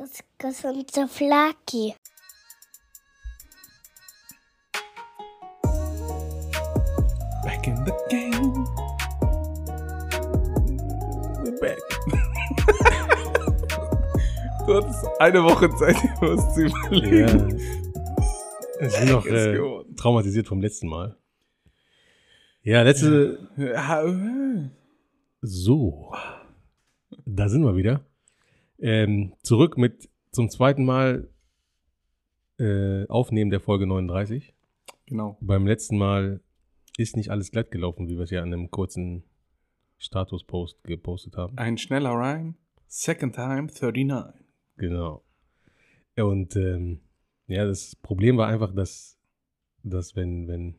Das gesunde Flaki. Back in the game. We're back. du hattest eine Woche Zeit, dir was zu überlegen. Ja. Ich bin noch äh, traumatisiert vom letzten Mal. Ja, letzte. Ja, äh. So. Da sind wir wieder. Ähm, zurück mit zum zweiten Mal äh, Aufnehmen der Folge 39. Genau. Beim letzten Mal ist nicht alles glatt gelaufen, wie wir es ja in einem kurzen Status-Post gepostet haben. Ein schneller Rhyme. Second time 39. Genau. Und ähm, ja, das Problem war einfach, dass, dass wenn, wenn,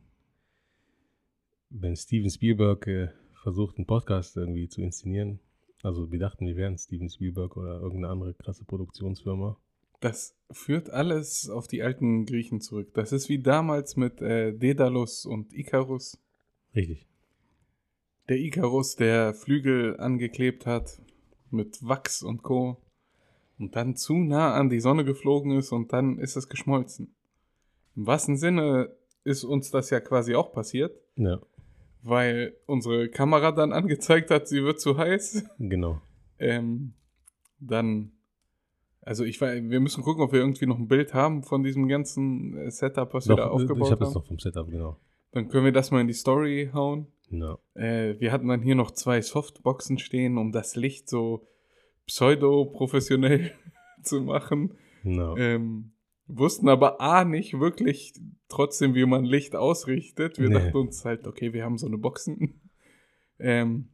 wenn Steven Spielberg äh, versucht, einen Podcast irgendwie zu inszenieren, also wir dachten, wir wären Steven Spielberg oder irgendeine andere krasse Produktionsfirma. Das führt alles auf die alten Griechen zurück. Das ist wie damals mit äh, Daedalus und Ikarus. Richtig. Der Ikarus, der Flügel angeklebt hat mit Wachs und Co. Und dann zu nah an die Sonne geflogen ist und dann ist es geschmolzen. Im wahrsten Sinne ist uns das ja quasi auch passiert, Ja, weil unsere Kamera dann angezeigt hat, sie wird zu heiß. genau. Ähm, dann, also ich war, wir müssen gucken, ob wir irgendwie noch ein Bild haben von diesem ganzen äh, Setup, was wir da aufgebaut ich habe es haben. noch vom Setup, genau. Dann können wir das mal in die Story hauen. Ja. Äh, wir hatten dann hier noch zwei Softboxen stehen, um das Licht so pseudo-professionell zu machen. Ja. Ähm, wussten aber A nicht wirklich trotzdem, wie man Licht ausrichtet. Wir Nee. dachten uns halt, okay, wir haben so eine Boxen. Ähm,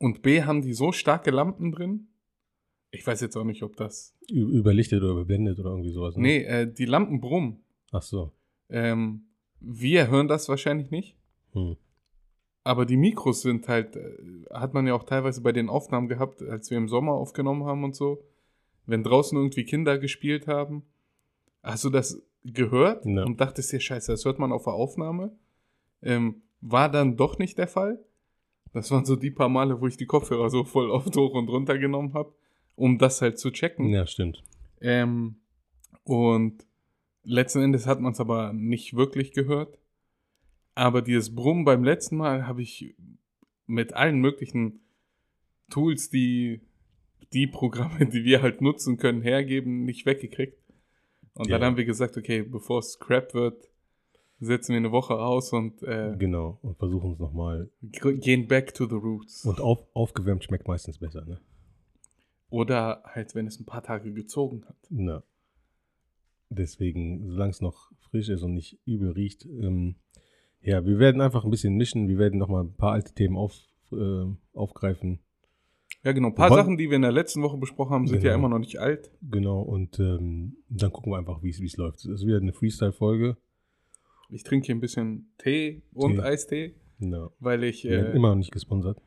und B haben die so starke Lampen drin. Ich weiß jetzt auch nicht, ob das. Überlichtet oder überblendet oder irgendwie sowas. ne? Nee, äh, die Lampen brummen. Ach so. Ähm, wir hören das wahrscheinlich nicht. Hm. Aber die Mikros sind halt, äh, hat man ja auch teilweise bei den Aufnahmen gehabt, als wir im Sommer aufgenommen haben und so. Wenn draußen irgendwie Kinder gespielt haben. Hast du das gehört Ja. und dachtest dir, scheiße, das hört man auf der Aufnahme? Ähm, war dann doch nicht der Fall. Das waren so die paar Male, wo ich die Kopfhörer so voll oft hoch und runter genommen habe, um das halt zu checken. Ja, stimmt. Ähm, und letzten Endes hat man es aber nicht wirklich gehört. Aber dieses Brummen beim letzten Mal habe ich mit allen möglichen Tools, die die Programme, die wir halt nutzen können, hergeben, nicht weggekriegt. Und dann Ja. haben wir gesagt, okay, bevor es Scrap wird, setzen wir eine Woche aus und äh, Genau. Und versuchen es nochmal. gehen back to the roots. Und auf, aufgewärmt schmeckt meistens besser, ne? Oder halt, wenn es ein paar Tage gezogen hat. Na. Deswegen, solange es noch frisch ist und nicht übel riecht, ähm, ja, wir werden einfach ein bisschen mischen. Wir werden nochmal ein paar alte Themen auf, äh, aufgreifen. Ja, genau. Ein paar Wobei- Sachen, die wir in der letzten Woche besprochen haben, sind ja Genau. immer noch nicht alt. Genau. Und ähm, dann gucken wir einfach, wie es läuft. Es ist wieder eine Freestyle-Folge. Ich trinke hier ein bisschen Tee und Tee. Eistee, No. weil ich, äh, immer noch nicht gesponsert.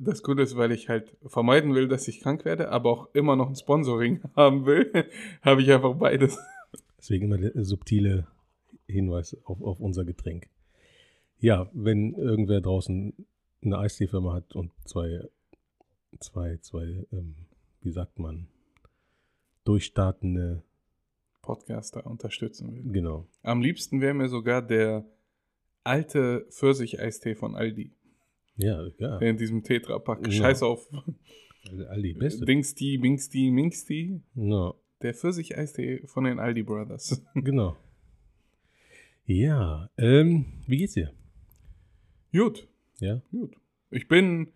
das Gute ist, weil ich halt vermeiden will, dass ich krank werde, aber auch immer noch ein Sponsoring haben will, habe ich einfach beides. Deswegen immer der subtile Hinweis auf, auf unser Getränk. Ja, wenn irgendwer draußen eine Eistee-Firma hat und zwei, zwei, zwei, ähm, wie sagt man, durchstartende, Podcaster unterstützen will. genau. Am liebsten wäre mir sogar der alte Pfirsich-Eistee von Aldi. Ja, ja. Der in diesem Tetra-Pack. Ja. Scheiß auf Aldi, beste. Dingsti, Bingsti, Mingsti. No, Der Pfirsich-Eistee von den Aldi Brothers. genau. Ja, ähm, wie geht's dir? Gut. Ja, Gut. Ich bin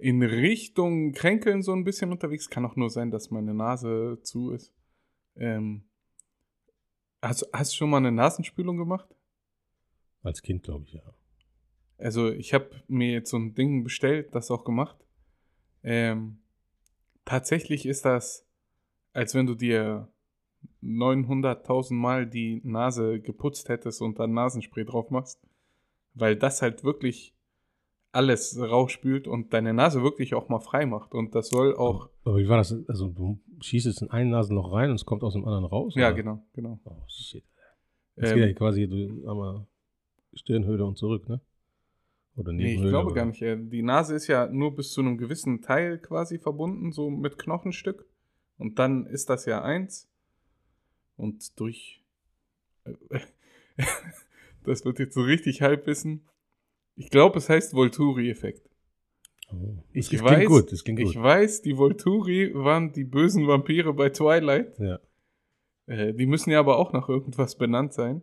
in Richtung Kränkeln so ein bisschen unterwegs. Kann auch nur sein, dass meine Nase zu ist. Ähm, hast, hast du schon mal eine Nasenspülung gemacht? als Kind glaube ich, ja. Also ich habe mir jetzt so ein Ding bestellt, das auch gemacht. Ähm, tatsächlich ist das, als wenn du dir 900.000 Mal die Nase geputzt hättest und dann Nasenspray drauf machst. Weil das halt wirklich alles rausspült und deine Nase wirklich auch mal frei macht. Und das soll auch. Aber wie war das? Also du schießt jetzt in ein Nasenloch rein und es kommt aus dem anderen raus? Ja, oder? genau, genau. Oh, shit. Das geht ja Ähm, quasi du, einmal Stirnhöhle und zurück, ne? Oder nee, ich glaube oder? gar nicht. Äh, Die Nase ist ja nur bis zu einem gewissen Teil quasi verbunden, so mit Knochenstück. Und dann ist das ja eins. Und durch. das wird jetzt so richtig Halbwissen. Ich glaube, es heißt Volturi-Effekt. Oh. Ich das weiß, klingt gut, das ich weiß, die Volturi waren die bösen Vampire bei Twilight. Ja. Äh, die müssen ja aber auch nach irgendwas benannt sein.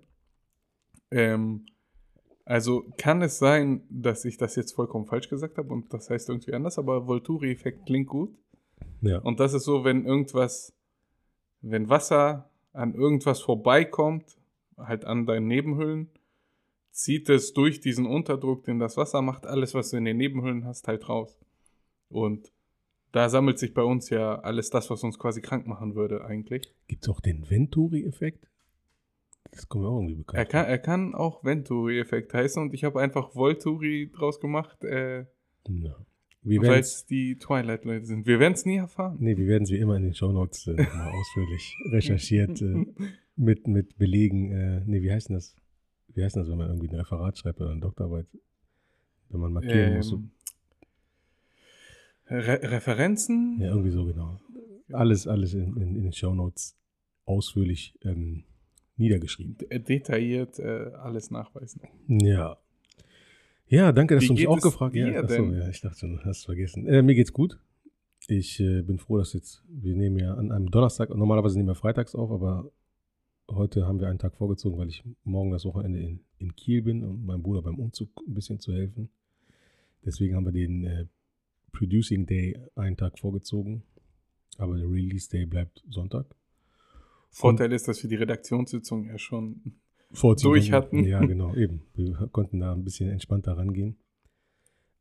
Ähm, also kann es sein, dass ich das jetzt vollkommen falsch gesagt habe und das heißt irgendwie anders, aber Volturi-Effekt klingt gut. ja. Und das ist so, wenn irgendwas, wenn Wasser an irgendwas vorbeikommt, halt an deinen Nebenhüllen, zieht es durch diesen Unterdruck, den das Wasser macht, alles, was du in den Nebenhüllen hast, halt raus. Und da sammelt sich bei uns ja alles das, was uns quasi krank machen würde, eigentlich. Gibt es auch den Venturi-Effekt? Das kommt mir auch irgendwie bekannt. Er kann, er kann auch Venturi-Effekt heißen und ich habe einfach Volturi draus gemacht, äh, ja. Weil es die Twilight-Leute sind. Wir werden es nie erfahren. nee, wir werden es wie immer in den Shownotes äh, mal ausführlich recherchiert äh, mit, mit Belegen. Äh, nee, wie heißt denn das? Wie heißt das, wenn man irgendwie ein Referat schreibt oder eine Doktorarbeit? Wenn man markieren muss. Ähm, Re Referenzen? ja, irgendwie so genau. Alles, alles in, in, in den Shownotes ausführlich ähm, niedergeschrieben. D- detailliert äh, alles nachweisen. Ja. Ja, danke, dass Wie du mich auch es gefragt hast. Ja, achso, ja, ich dachte schon, hast vergessen. Äh, mir geht's gut. Ich äh, bin froh, dass jetzt, wir nehmen ja an einem Donnerstag, normalerweise nehmen wir freitags auf, aber heute haben wir einen Tag vorgezogen, weil ich morgen das Wochenende in, in Kiel bin und meinem Bruder beim Umzug ein bisschen zu helfen. Deswegen haben wir den äh, Producing Day einen Tag vorgezogen, aber der Release Day bleibt Sonntag. Vorteil ist, dass wir die Redaktionssitzung ja schon. durch hatten. Ja, genau, eben. Wir konnten da ein bisschen entspannter rangehen.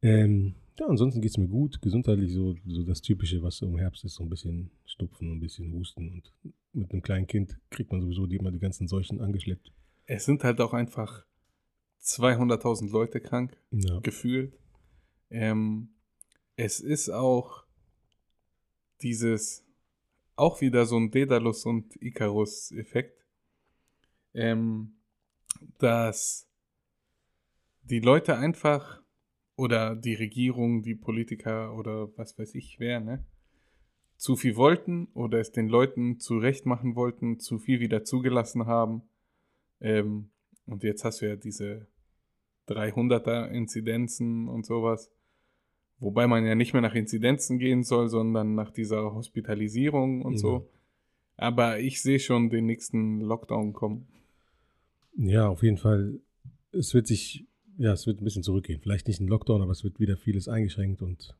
Ähm, ja, ansonsten geht es mir gut. Gesundheitlich so, so das Typische, was im Herbst ist, so ein bisschen Stupfen, ein bisschen Husten. Und mit einem kleinen Kind kriegt man sowieso die, immer die ganzen Seuchen angeschleppt. Es sind halt auch einfach 200.000 Leute krank, Ja, gefühlt. Ähm, es ist auch dieses, auch wieder so ein Daedalus und Icarus-Effekt, ähm, dass die Leute einfach oder die Regierung, die Politiker oder was weiß ich wer, ne, zu viel wollten oder es den Leuten zurecht machen wollten, zu viel wieder zugelassen haben. Ähm, und jetzt hast du ja diese 300er Inzidenzen und sowas. Wobei man ja nicht mehr nach Inzidenzen gehen soll, sondern nach dieser Hospitalisierung und Ja. so. Aber ich sehe schon den nächsten Lockdown kommen. ja, auf jeden Fall. Es wird sich, ja, es wird ein bisschen zurückgehen. Vielleicht nicht ein Lockdown, aber es wird wieder vieles eingeschränkt und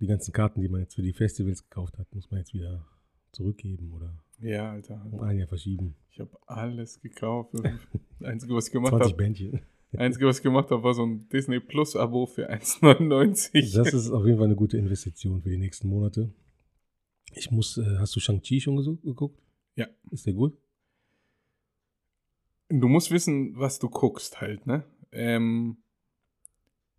die ganzen Karten, die man jetzt für die Festivals gekauft hat, muss man jetzt wieder zurückgeben oder Ja, Alter. um ein Jahr verschieben. Ich habe alles gekauft. Das Einzige, was ich gemacht 20 habe, Bändchen. Einzige, was ich gemacht habe, war so ein Disney Plus Abo für 1,99. Das ist auf jeden Fall eine gute Investition für die nächsten Monate. Ich muss, äh, hast du Shang-Chi schon geguckt? Ja. Ist der gut? Du musst wissen, was du guckst halt, ne? Ähm,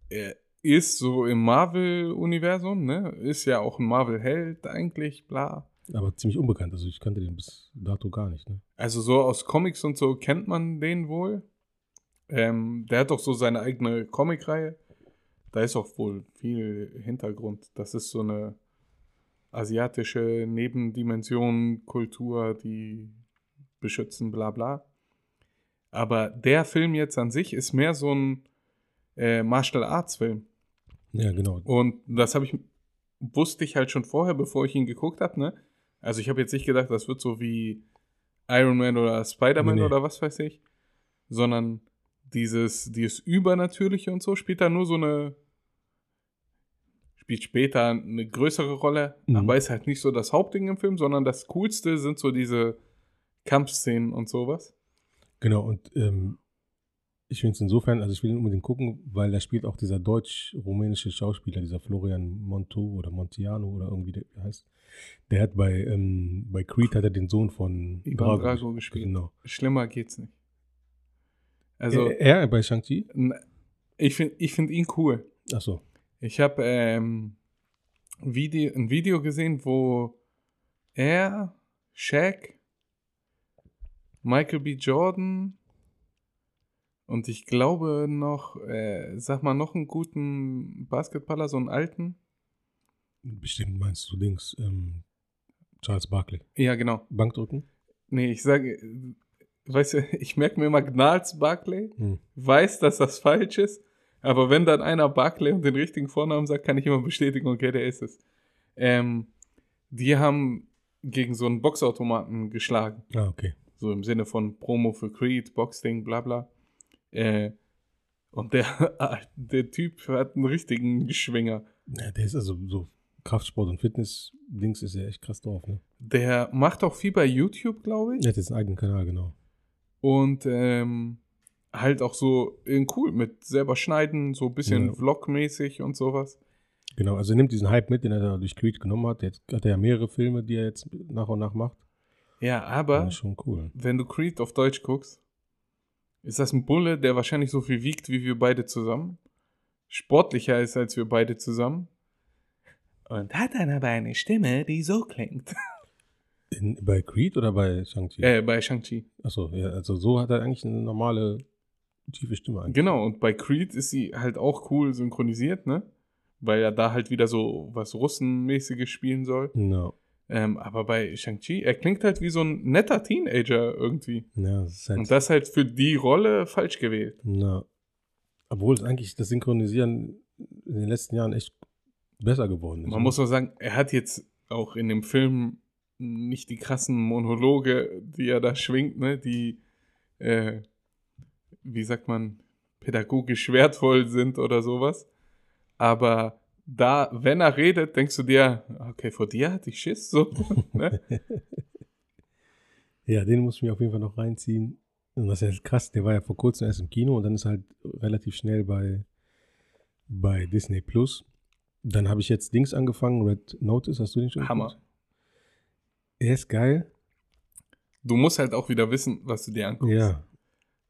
er ist so im Marvel-Universum, ne? Ist ja auch ein Marvel-Held eigentlich, bla. Aber ziemlich unbekannt. Also ich kannte den bis dato gar nicht. Ne? Also so aus Comics und so kennt man den wohl. Ähm, der hat doch so seine eigene Comicreihe. Da ist auch wohl viel Hintergrund. Das ist so eine asiatische Nebendimension, Kultur, die beschützen, bla bla. Aber der Film jetzt an sich ist mehr so ein äh, Martial Arts Film. Ja, genau. Und das habe ich, wusste ich halt schon vorher, bevor ich ihn geguckt habe, ne? Also ich habe jetzt nicht gedacht, das wird so wie Iron Man oder Spider-Man Nee, nee. oder was weiß ich, sondern dieses, dieses Übernatürliche und so spielt da nur so eine, spielt später eine größere Rolle, Mhm. aber ist halt nicht so das Hauptding im Film, sondern das Coolste sind so diese Kampfszenen und sowas. Genau, und ähm, ich finde es insofern, also ich will ihn unbedingt gucken, weil da spielt auch dieser deutsch-rumänische Schauspieler, dieser Florian Montu oder Montiano oder irgendwie der heißt. Der hat bei, ähm, bei Creed hat er den Sohn von Ivan Drago gespielt. Genau. Schlimmer geht's nicht. Also, er, er bei Shang-Chi? ich finde ich find ihn cool. Achso. Ich habe ähm, Video, ein Video gesehen, wo er, Shaq, Michael B. Jordan und ich glaube noch, äh, sag mal, noch einen guten Basketballer, so einen alten. Bestimmt meinst du Dings. Ähm, Charles Barkley. Ja, genau. Bankdrücken? Nee, ich sage, weißt du, ich merke mir immer Gnals Barclay, Hm. weiß, dass das falsch ist, aber wenn dann einer Barclay und den richtigen Vornamen sagt, kann ich immer bestätigen, okay, der ist es. Ähm, die haben gegen so einen Boxautomaten geschlagen. Ah, okay. So im Sinne von Promo für Creed, Boxding, bla bla. Äh, und der, der Typ hat einen richtigen Schwinger. Ja, der ist also so Kraftsport und Fitness-Dings ist ja echt krass drauf, ne? Der macht auch viel bei YouTube, glaube ich. Der hat jetzt einen eigenen Kanal, genau. Und ähm, halt auch so in cool mit selber schneiden, so ein bisschen Ja. Vlog-mäßig und sowas. Genau, also er nimmt diesen Hype mit, den er da durch Creed genommen hat. Jetzt hat er ja mehrere Filme, die er jetzt nach und nach macht. Ja, aber cool. wenn du Creed auf Deutsch guckst, ist das ein Bulle, der wahrscheinlich so viel wiegt wie wir beide zusammen. Sportlicher ist als wir beide zusammen. Und hat dann aber eine Stimme, die so klingt. In, bei Creed oder bei Shang-Chi? Äh, bei Shang-Chi. Achso, ja, also so hat er eigentlich eine normale, tiefe Stimme eigentlich. Genau, und bei Creed ist sie halt auch cool synchronisiert, ne? Weil er da halt wieder so was Russenmäßiges spielen soll. No. Ähm, aber bei Shang-Chi, er klingt halt wie so ein netter Teenager irgendwie. Ja, das ist halt, Und das halt für die Rolle falsch gewählt. na, obwohl es eigentlich das Synchronisieren in den letzten Jahren echt besser geworden ist. Man ne? muss auch sagen, er hat jetzt auch in dem Film nicht die krassen Monologe, die er da schwingt, ne? Die, äh, wie sagt man, pädagogisch wertvoll sind oder sowas. Aber da, wenn er redet, denkst du dir, okay, vor dir hatte ich Schiss, so. ne? Ja, den muss ich mir auf jeden Fall noch reinziehen. Und das ist ja krass, der war ja vor kurzem erst im Kino und dann ist halt relativ schnell bei, bei Disney Plus. Dann habe ich jetzt Dings angefangen, Red Notice, hast du den schon Hammer. geguckt? Er ist geil. Du musst halt auch wieder wissen, was du dir anguckst. Ja,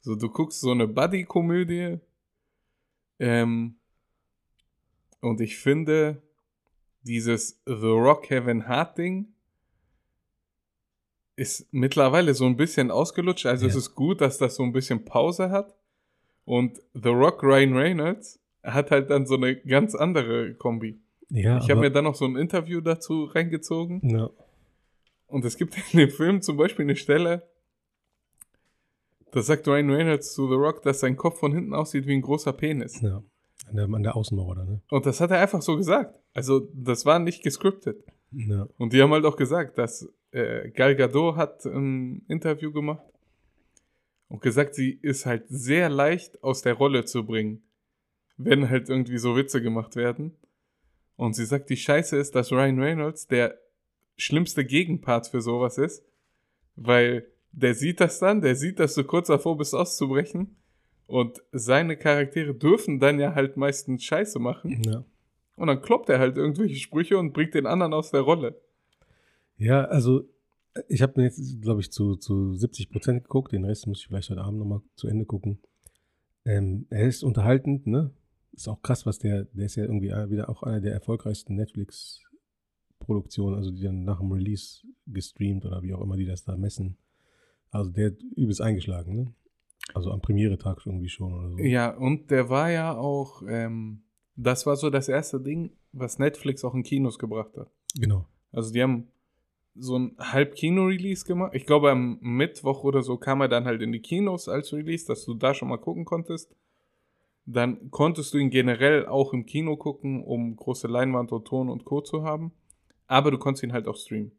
So, du guckst so eine Buddy-Komödie. Ähm, und ich finde, dieses The Rock Heaven Heart Ding ist mittlerweile so ein bisschen ausgelutscht. Also es Ja. ist gut, dass das so ein bisschen Pause hat. Und The Rock Ryan Reynolds hat halt dann so eine ganz andere Kombi. ja ich habe mir dann noch so ein Interview dazu reingezogen. ja, Und es gibt in dem Film zum Beispiel eine Stelle, da sagt Ryan Reynolds zu The Rock, dass sein Kopf von hinten aussieht wie ein großer Penis. ja. An der, an der Außenmauer da, ne? Und das hat er einfach so gesagt. Also das war nicht gescriptet. Ja. Und die haben halt auch gesagt, dass äh, Gal Gadot hat ein Interview gemacht und gesagt, sie ist halt sehr leicht aus der Rolle zu bringen, wenn halt irgendwie so Witze gemacht werden. Und sie sagt, die Scheiße ist, dass Ryan Reynolds der schlimmste Gegenpart für sowas ist, weil der sieht das dann, der sieht, dass du kurz davor bist auszubrechen und seine Charaktere dürfen dann ja halt meistens Scheiße machen ja. und dann kloppt er halt irgendwelche Sprüche und bringt den anderen aus der Rolle. Ja, also ich habe mir jetzt, glaube ich, zu, zu 70 Prozent geguckt. Den Rest muss ich vielleicht heute Abend nochmal zu Ende gucken. Ähm, er ist unterhaltend, ne? Ist auch krass, was der, der ist ja irgendwie wieder auch einer der erfolgreichsten Netflix-Produktionen, also die dann nach dem Release gestreamt oder wie auch immer die das da messen. Also der hat übelst eingeschlagen, ne? Also am Premiere-Tag irgendwie schon oder so. Ja, und der war ja auch, ähm, das war so das erste Ding, was Netflix auch in Kinos gebracht hat. Genau. Also die haben so ein Halb-Kino-Release gemacht. Ich glaube, am Mittwoch oder so kam er dann halt in die Kinos als Release, dass du da schon mal gucken konntest. Dann konntest du ihn generell auch im Kino gucken, um große Leinwand und Ton und Co. zu haben. Aber du konntest ihn halt auch streamen.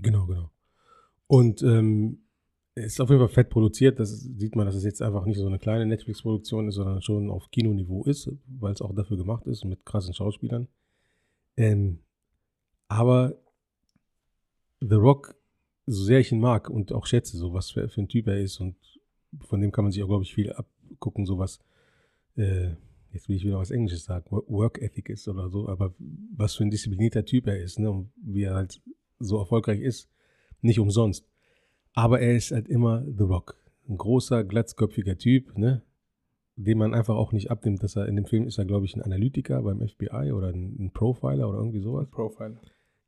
Genau, genau. Und ähm, ist auf jeden Fall fett produziert. Das sieht man, dass es jetzt einfach nicht so eine kleine Netflix-Produktion ist, sondern schon auf Kinoniveau ist, weil es auch dafür gemacht ist mit krassen Schauspielern. Ähm, aber The Rock, so sehr ich ihn mag und auch schätze, so was für, für ein Typ er ist und von dem kann man sich auch, glaube ich, viel abgucken, so was, äh, jetzt will ich wieder was Englisches sagen, Wo- Work Ethic ist oder so, aber was für ein disziplinierter Typ er ist, ne, und wie er halt so erfolgreich ist, nicht umsonst. Aber er ist halt immer The Rock. Ein großer, glatzköpfiger Typ, ne? Dem man einfach auch nicht abnimmt, dass er in dem Film ist er, glaube ich, ein Analytiker beim FBI oder ein, Profiler oder irgendwie sowas. Profile.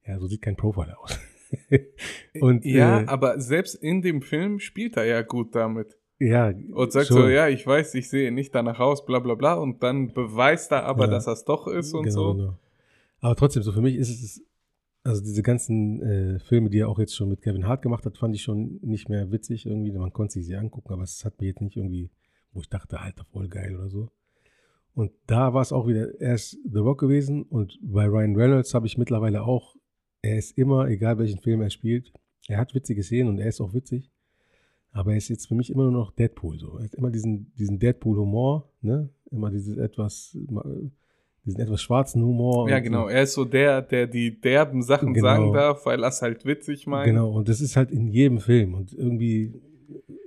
Ja, so sieht kein Profiler aus. Und, ja, äh, aber selbst in dem Film spielt er ja gut damit. ja, Und sagt schon. so, ja, ich weiß, ich sehe nicht danach aus, bla bla bla. Und dann beweist er aber, Ja. dass er es doch ist und genau, so. Genau. Aber trotzdem, so für mich ist es also diese ganzen äh, Filme, die er auch jetzt schon mit Kevin Hart gemacht hat, fand ich schon nicht mehr witzig irgendwie. Man konnte sich sie angucken, aber es hat mir jetzt nicht irgendwie, wo ich dachte, Alter, voll geil oder so. Und da war es auch wieder, er ist The Rock gewesen und bei Ryan Reynolds habe ich mittlerweile auch, er ist immer, egal welchen Film er spielt, er hat witzige Szenen und er ist auch witzig. Aber er ist jetzt für mich immer nur noch Deadpool so. Er hat immer diesen, diesen Deadpool-Humor, ne? Immer dieses etwas, diesen etwas schwarzen Humor. Ja, genau. So. Er ist so der, der die derben Sachen genau. sagen darf, weil er es halt witzig meint. Genau, und das ist halt in jedem Film. Und irgendwie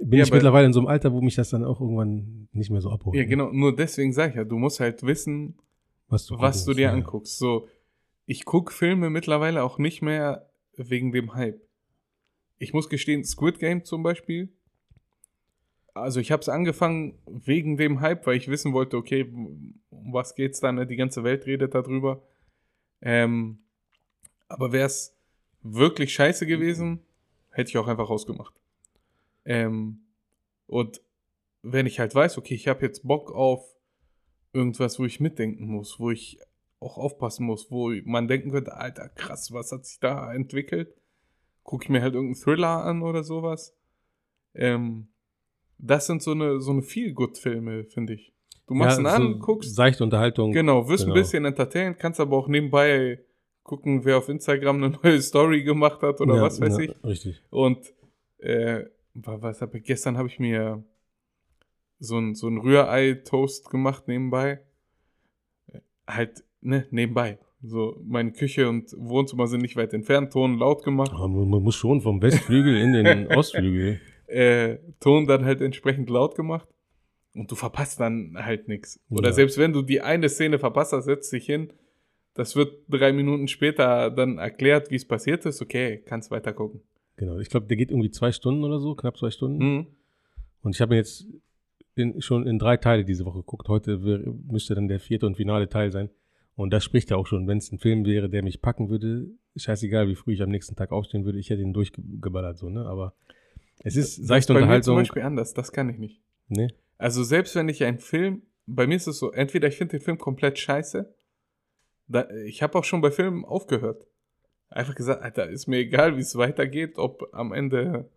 bin ja, ich mittlerweile in so einem Alter, wo mich das dann auch irgendwann nicht mehr so abholt. Ja, ne? genau. Nur deswegen sage ich ja, du musst halt wissen, was du, was du dir ja. anguckst. So, ich gucke Filme mittlerweile auch nicht mehr wegen dem Hype ich muss gestehen, Squid Game zum Beispiel. Also ich habe es angefangen wegen dem Hype, weil ich wissen wollte, okay, um was geht's da? Ne? Die ganze Welt redet darüber. Ähm, aber wäre es wirklich scheiße gewesen, hätte ich auch einfach ausgemacht. Ähm, und wenn ich halt weiß, okay, ich habe jetzt Bock auf irgendwas, wo ich mitdenken muss, wo ich auch aufpassen muss, wo man denken könnte, Alter, krass, was hat sich da entwickelt? gucke ich mir halt irgendeinen Thriller an oder sowas. Ähm, das sind so eine, so eine Feel-Good-Filme, finde ich. Du machst ja, ihn an, so guckst. Seichte Unterhaltung. Genau, wirst genau. ein bisschen entertained, kannst aber auch nebenbei gucken, wer auf Instagram eine neue Story gemacht hat oder ja, was weiß ja, ich. Richtig. Und äh, was habe ich, gestern habe ich mir so ein, so ein Rührei-Toast gemacht nebenbei. Halt, ne, nebenbei. So, meine Küche und Wohnzimmer sind nicht weit entfernt, Ton laut gemacht. Aber man muss schon vom Westflügel in den Ostflügel. Äh, Ton dann halt entsprechend laut gemacht. Und du verpasst dann halt nichts. Oder ja. selbst wenn du die eine Szene verpasst hast, setzt dich hin. Das wird drei Minuten später dann erklärt, wie es passiert ist. Okay, kannst weiter gucken. Genau, ich glaube, der geht irgendwie zwei Stunden oder so, knapp zwei Stunden. Mhm. Und ich habe mir jetzt in, schon in drei Teile diese Woche geguckt. Heute müsste dann der vierte und finale Teil sein. Und das spricht ja auch schon, wenn es ein Film wäre, der mich packen würde, scheißegal, wie früh ich am nächsten Tag aufstehen würde, ich hätte ihn durchgeballert, so, ne? Aber es ist seichte Unterhaltung. Bei mir zum Beispiel anders, das kann ich nicht. Nee. Also selbst wenn ich einen Film, bei mir ist es so, entweder ich finde den Film komplett scheiße, da, ich habe auch schon bei Filmen aufgehört. Einfach gesagt, Alter, ist mir egal, wie es weitergeht, ob am Ende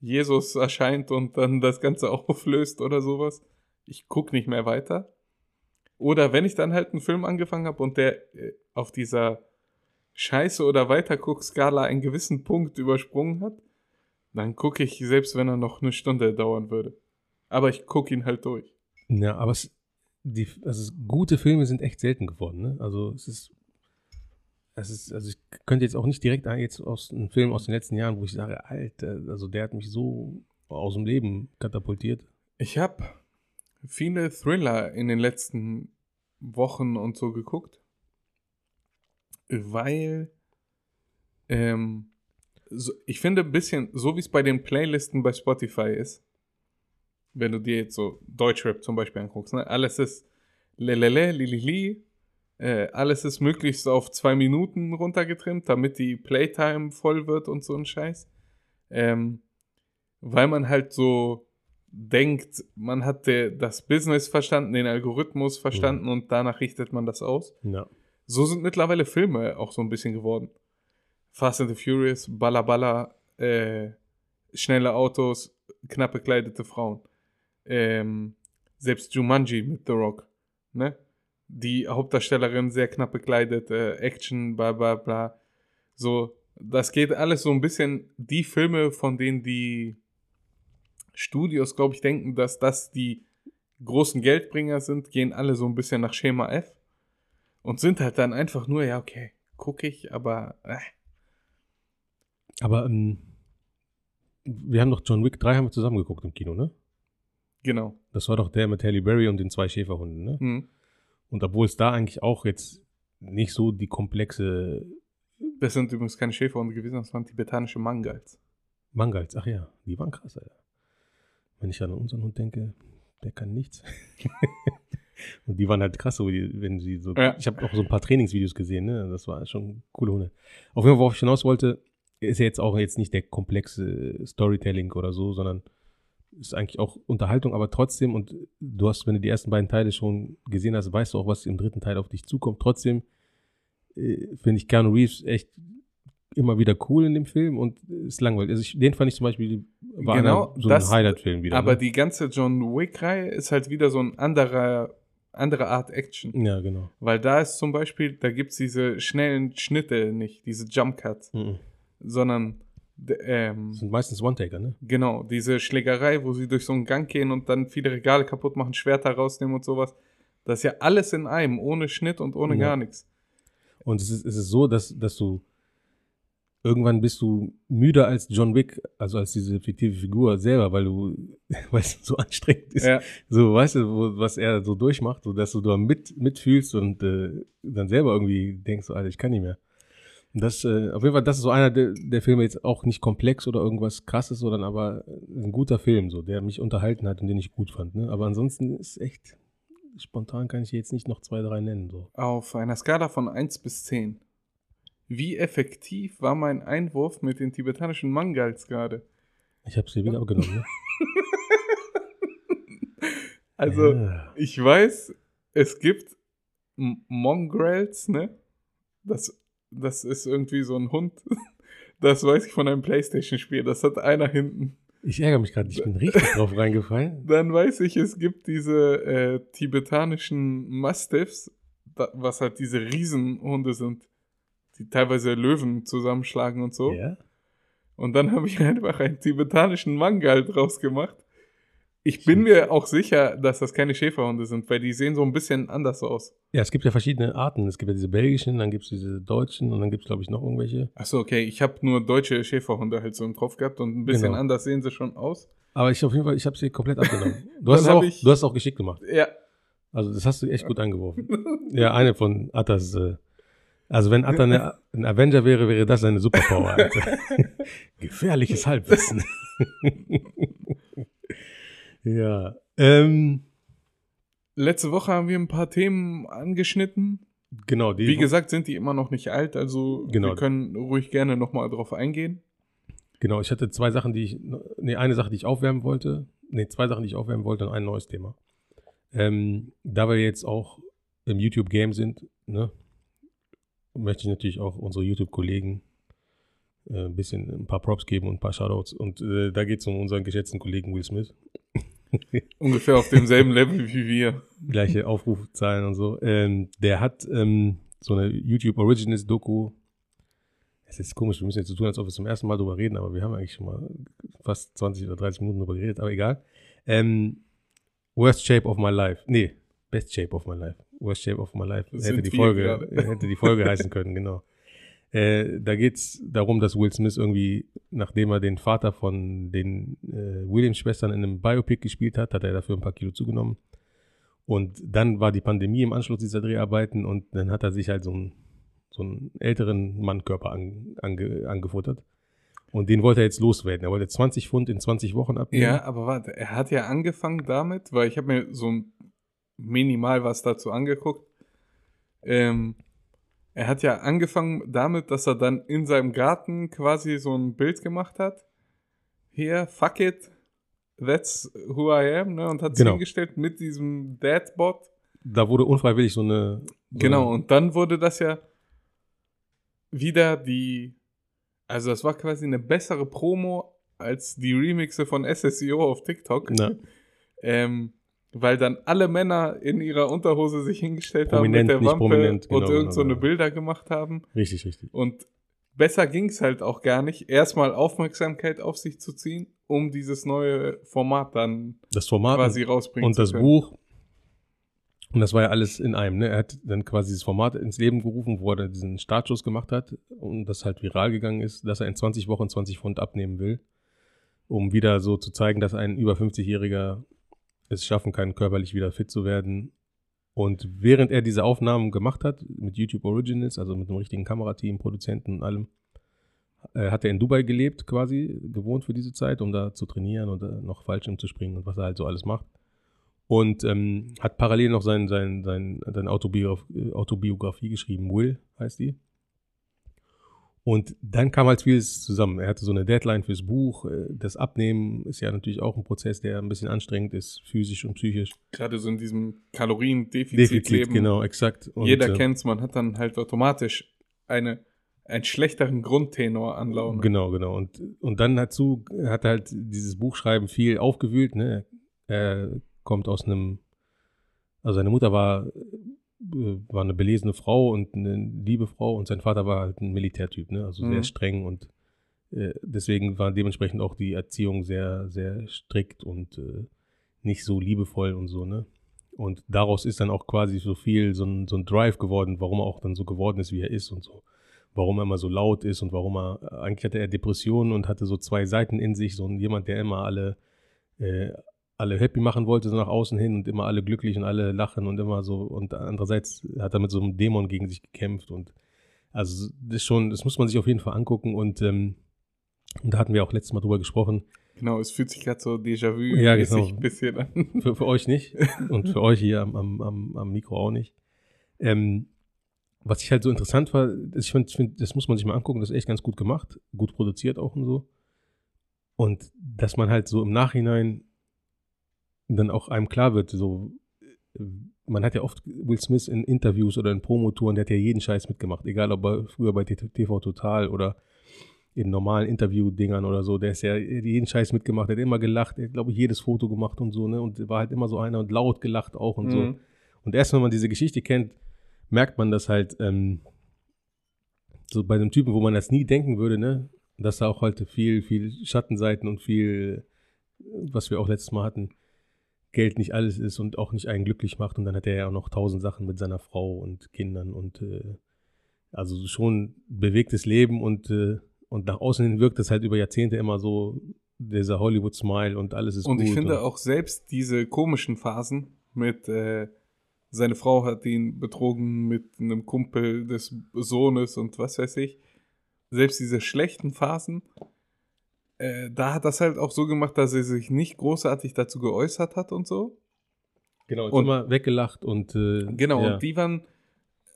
Jesus erscheint und dann das Ganze auflöst oder sowas. Ich gucke nicht mehr weiter. Oder wenn ich dann halt einen Film angefangen habe und der äh, auf dieser Scheiße oder Weiterguck-Skala einen gewissen Punkt übersprungen hat, dann gucke ich, selbst wenn er noch eine Stunde dauern würde. Aber ich gucke ihn halt durch. Ja, aber es, die, also gute Filme sind echt selten geworden. Ne? Also es ist, es ist, also ich könnte jetzt auch nicht direkt jetzt aus einem Film aus den letzten Jahren, wo ich sage, Alter, also der hat mich so aus dem Leben katapultiert. Ich habe viele Thriller in den letzten Wochen und so geguckt, weil ähm, ich finde ein bisschen, so wie es bei den Playlisten bei Spotify ist, wenn du dir jetzt so Deutschrap zum Beispiel anguckst, ne? alles ist lelele, lilili, äh, alles ist möglichst auf zwei Minuten runtergetrimmt, damit die Playtime voll wird und so ein Scheiß. Ähm, weil man halt so denkt, man hat der, das Business verstanden, den Algorithmus verstanden mhm. und danach richtet man das aus. Ja. So sind mittlerweile Filme auch so ein bisschen geworden. Fast and the Furious, Balla Balla, äh, schnelle Autos, knapp bekleidete Frauen. Ähm, selbst Jumanji mit The Rock, ne? Die Hauptdarstellerin sehr knapp bekleidet, äh, Action, bla bla bla. So, das geht alles so ein bisschen die Filme, von denen die Studios, glaube ich, denken, dass das die großen Geldbringer sind, gehen alle so ein bisschen nach Schema F und sind halt dann einfach nur, ja, okay, gucke ich, aber. Äh. Aber ähm, wir haben doch John Wick 3 haben wir zusammen geguckt im Kino, ne? Genau. Das war doch der mit Halle Berry und den zwei Schäferhunden, ne? Mhm. Und obwohl es da eigentlich auch jetzt nicht so die komplexe. Das sind übrigens keine Schäferhunde gewesen, das waren tibetanische Mangals. Mangals, ach ja, die waren krass, Alter. Wenn ich an unseren Hund denke, der kann nichts. und die waren halt krass, so, wenn sie so. Ja. Ich habe auch so ein paar Trainingsvideos gesehen, ne? Das war schon coole Hunde. Auf jeden Fall, worauf ich hinaus wollte, ist ja jetzt auch jetzt nicht der komplexe Storytelling oder so, sondern ist eigentlich auch Unterhaltung, aber trotzdem, und du hast, wenn du die ersten beiden Teile schon gesehen hast, weißt du auch, was im dritten Teil auf dich zukommt. Trotzdem äh, finde ich Keanu Reeves echt immer wieder cool in dem Film und ist langweilig. Also ich, den fand ich zum Beispiel war Genau, einer, so das- ein Highlight-Film wieder. Aber ne? die ganze John Wick-Reihe ist halt wieder so ein anderer, andere Art Action. ja, genau. Weil da ist zum Beispiel, da gibt's diese schnellen Schnitte nicht, diese Jump Cuts, Mhm. Sondern ähm, Das sind meistens One-Taker, ne? genau, diese Schlägerei, wo sie durch so einen Gang gehen und dann viele Regale kaputt machen, Schwerter rausnehmen und sowas. Das ist ja alles in einem, ohne Schnitt und ohne Ja. gar nichts. Und es ist, es ist so, dass, dass du irgendwann bist du müder als John Wick, also als diese fiktive Figur selber, weil du, weil es so anstrengend ist. Ja, So, weißt du, wo, was er so durchmacht, so dass du da mit, mitfühlst und äh, dann selber irgendwie denkst, so, Alter, ich kann nicht mehr. Das, äh, auf jeden Fall, das ist so einer der, der Filme jetzt auch nicht komplex oder irgendwas krasses, sondern aber ein guter Film, so, der mich unterhalten hat und den ich gut fand. Ne? Aber ansonsten ist echt, spontan kann ich jetzt nicht noch zwei, drei nennen. So. auf einer Skala von 1 bis 10. Wie effektiv war mein Einwurf mit den tibetanischen Mangals gerade? Ich habe es dir wieder abgenommen. Ne? Also, Ja. ich weiß, es gibt M Mongrels, ne? Das, das ist irgendwie so ein Hund. Das weiß ich von einem Playstation-Spiel. Das hat einer hinten. Ich ärgere mich gerade, ich bin richtig drauf reingefallen. Dann weiß ich, es gibt diese äh, tibetanischen Mastiffs, da, was halt diese Riesenhunde sind, die teilweise Löwen zusammenschlagen und so. Ja? Und dann habe ich einfach einen tibetanischen Mangal draus gemacht. Ich bin mir auch sicher, dass das keine Schäferhunde sind, weil die sehen so ein bisschen anders aus. ja, es gibt ja verschiedene Arten. Es gibt ja diese belgischen, dann gibt es diese deutschen und dann gibt es, glaube ich, noch irgendwelche. Achso, okay, ich habe nur deutsche Schäferhunde halt so im Kopf gehabt und ein bisschen Genau. anders sehen sie schon aus. Aber ich auf jeden Fall, ich habe sie komplett abgenommen. Du hast, auch, ich- du hast auch geschickt gemacht. Ja, Also das hast du echt gut eingeworfen. Ja, eine von Attas. Äh, also wenn Atta eine, ein Avenger wäre, wäre das seine Superpower. Gefährliches Halbwissen. Ja. Ähm, letzte Woche haben wir ein paar Themen angeschnitten. genau, die. Wie gesagt, sind die immer noch nicht alt, also Genau. wir können ruhig gerne nochmal drauf eingehen. Genau, ich hatte zwei Sachen, die ich, nee, eine Sache, die ich aufwärmen wollte, nee, zwei Sachen, die ich aufwärmen wollte und ein neues Thema. Ähm, da wir jetzt auch im YouTube-Game sind, ne, möchte ich natürlich auch unsere YouTube-Kollegen äh, ein bisschen ein paar Props geben und ein paar Shoutouts. Und äh, da geht es um unseren geschätzten Kollegen Will Smith. Ungefähr auf demselben Level wie wir. Gleiche Aufrufzahlen und so. Ähm, der hat ähm, so eine YouTube Originals Doku. Es ist komisch, wir müssen jetzt so tun, als ob wir zum ersten Mal drüber reden, aber wir haben eigentlich schon mal fast 20 oder 30 Minuten drüber geredet, aber egal. Ähm, Worst Shape of My Life. Nee, Best Shape of My Life. Worst Shape of My Life. Das Hätte die, Folge, gerade. hätte die Folge heißen können, genau. Äh, da geht es darum, dass Will Smith irgendwie, nachdem er den Vater von den äh, Williams-Schwestern in einem Biopic gespielt hat, hat er dafür ein paar Kilo zugenommen. Und dann war die Pandemie im Anschluss dieser Dreharbeiten und dann hat er sich halt so einen, so einen älteren Mannkörper an, ange, angefuttert. Und den wollte er jetzt loswerden. Er wollte 20 Pfund in 20 Wochen abnehmen. Ja, aber warte, er hat ja angefangen damit, weil ich habe mir so minimal was dazu angeguckt. Ähm, er hat ja angefangen damit, dass er dann in seinem Garten quasi so ein Bild gemacht hat. Hier, fuck it, that's who I am, ne? Und hat sich Genau. hingestellt mit diesem Dadbot. Da wurde unfreiwillig so eine. So Genau, und dann wurde das ja wieder die, also das war quasi eine bessere Promo als die Remixe von SSEO auf TikTok. Ähm, weil dann alle Männer in ihrer Unterhose sich hingestellt Prominent, haben mit der Wampe genau, und irgend so genau, eine genau. Bilder gemacht haben. richtig, richtig. Und besser ging es halt auch gar nicht, erstmal Aufmerksamkeit auf sich zu ziehen, um dieses neue Format dann Das Format quasi rausbringen und zu das können. Buch. Und das war ja alles in einem. Ne? Er hat dann quasi das Format ins Leben gerufen, wo er dann diesen Startschuss gemacht hat und das halt viral gegangen ist, dass er in 20 Wochen 20 Pfund abnehmen will, um wieder so zu zeigen, dass ein über 50-Jähriger es schaffen kann, körperlich wieder fit zu werden. Und während er diese Aufnahmen gemacht hat, mit YouTube Originals, also mit einem richtigen Kamerateam, Produzenten und allem, äh, hat er in Dubai gelebt, quasi, gewohnt für diese Zeit, um da zu trainieren und äh, noch Fallschirm zu springen und was er halt so alles macht. Und ähm, hat parallel noch sein, sein, sein, seine Autobiograf Autobiografie geschrieben, Will heißt die. Und dann kam halt vieles zusammen. Er hatte so eine Deadline fürs Buch. Äh, Das Abnehmen ist ja natürlich auch ein Prozess, der ein bisschen anstrengend ist, physisch und psychisch. Gerade so in diesem Kaloriendefizit Defizit, leben. genau, exakt. Und, Jeder äh, kennt's, man hat dann halt automatisch eine, einen schlechteren Grundtenor an Laune. Genau, genau. Und, und dann dazu hat er halt dieses Buchschreiben viel aufgewühlt. Ne? Er kommt aus einem, also seine Mutter war, war eine belesene Frau und eine liebe Frau und sein Vater war halt ein Militärtyp, ne? also sehr Mhm. streng und äh, deswegen war dementsprechend auch die Erziehung sehr, sehr strikt und äh, nicht so liebevoll und so, ne? Und daraus ist dann auch quasi so viel, so ein, so ein Drive geworden, warum er auch dann so geworden ist, wie er ist und so warum er immer so laut ist und warum er, eigentlich hatte er Depressionen und hatte so zwei Seiten in sich, so ein, jemand, der immer alle, äh, alle happy machen wollte, so nach außen hin und immer alle glücklich und alle lachen und immer so, und andererseits hat er mit so einem Dämon gegen sich gekämpft und also das schon, das muss man sich auf jeden Fall angucken und, ähm, und da hatten wir auch letztes Mal drüber gesprochen, Genau, es fühlt sich gerade so Déjà-vu Ja, genau. ein bisschen an. für, für euch nicht und für euch hier am, am, am, Mikro auch nicht. Ähm, was ich halt so interessant war, ich finde, find, das muss man sich mal angucken, das ist echt ganz gut gemacht, gut produziert auch und so. Und dass man halt so im Nachhinein dann auch einem klar wird, so, äh, man hat ja oft Will Smith in Interviews oder in Promotouren, der hat ja jeden Scheiß mitgemacht, egal ob er früher bei TV Total oder in normalen Interview-Dingern oder so, der ist ja jeden Scheiß mitgemacht, der hat immer gelacht, der hat, glaube ich, jedes Foto gemacht und so, ne, und war halt immer so einer und laut gelacht auch und so. Mhm. Und erst wenn man diese Geschichte kennt, merkt man das halt, ähm, so bei einem Typen, wo man das nie denken würde, ne, dass da auch heute viel, viel Schattenseiten und viel, was wir auch letztes Mal hatten, Geld nicht alles ist und auch nicht einen glücklich macht. Und dann hat er ja auch noch tausend Sachen mit seiner Frau und Kindern und äh, also schon bewegtes Leben und, äh, und nach außen hin wirkt es halt über Jahrzehnte immer so, dieser Hollywood-Smile und alles ist Und gut. ich finde auch selbst diese komischen Phasen mit, äh, seine Frau hat ihn betrogen mit einem Kumpel des Sohnes und was weiß ich. Selbst diese schlechten Phasen, äh, da hat das halt auch so gemacht, dass er sich nicht großartig dazu geäußert hat und so. genau, und- immer weggelacht und äh, Genau, ja. und die waren,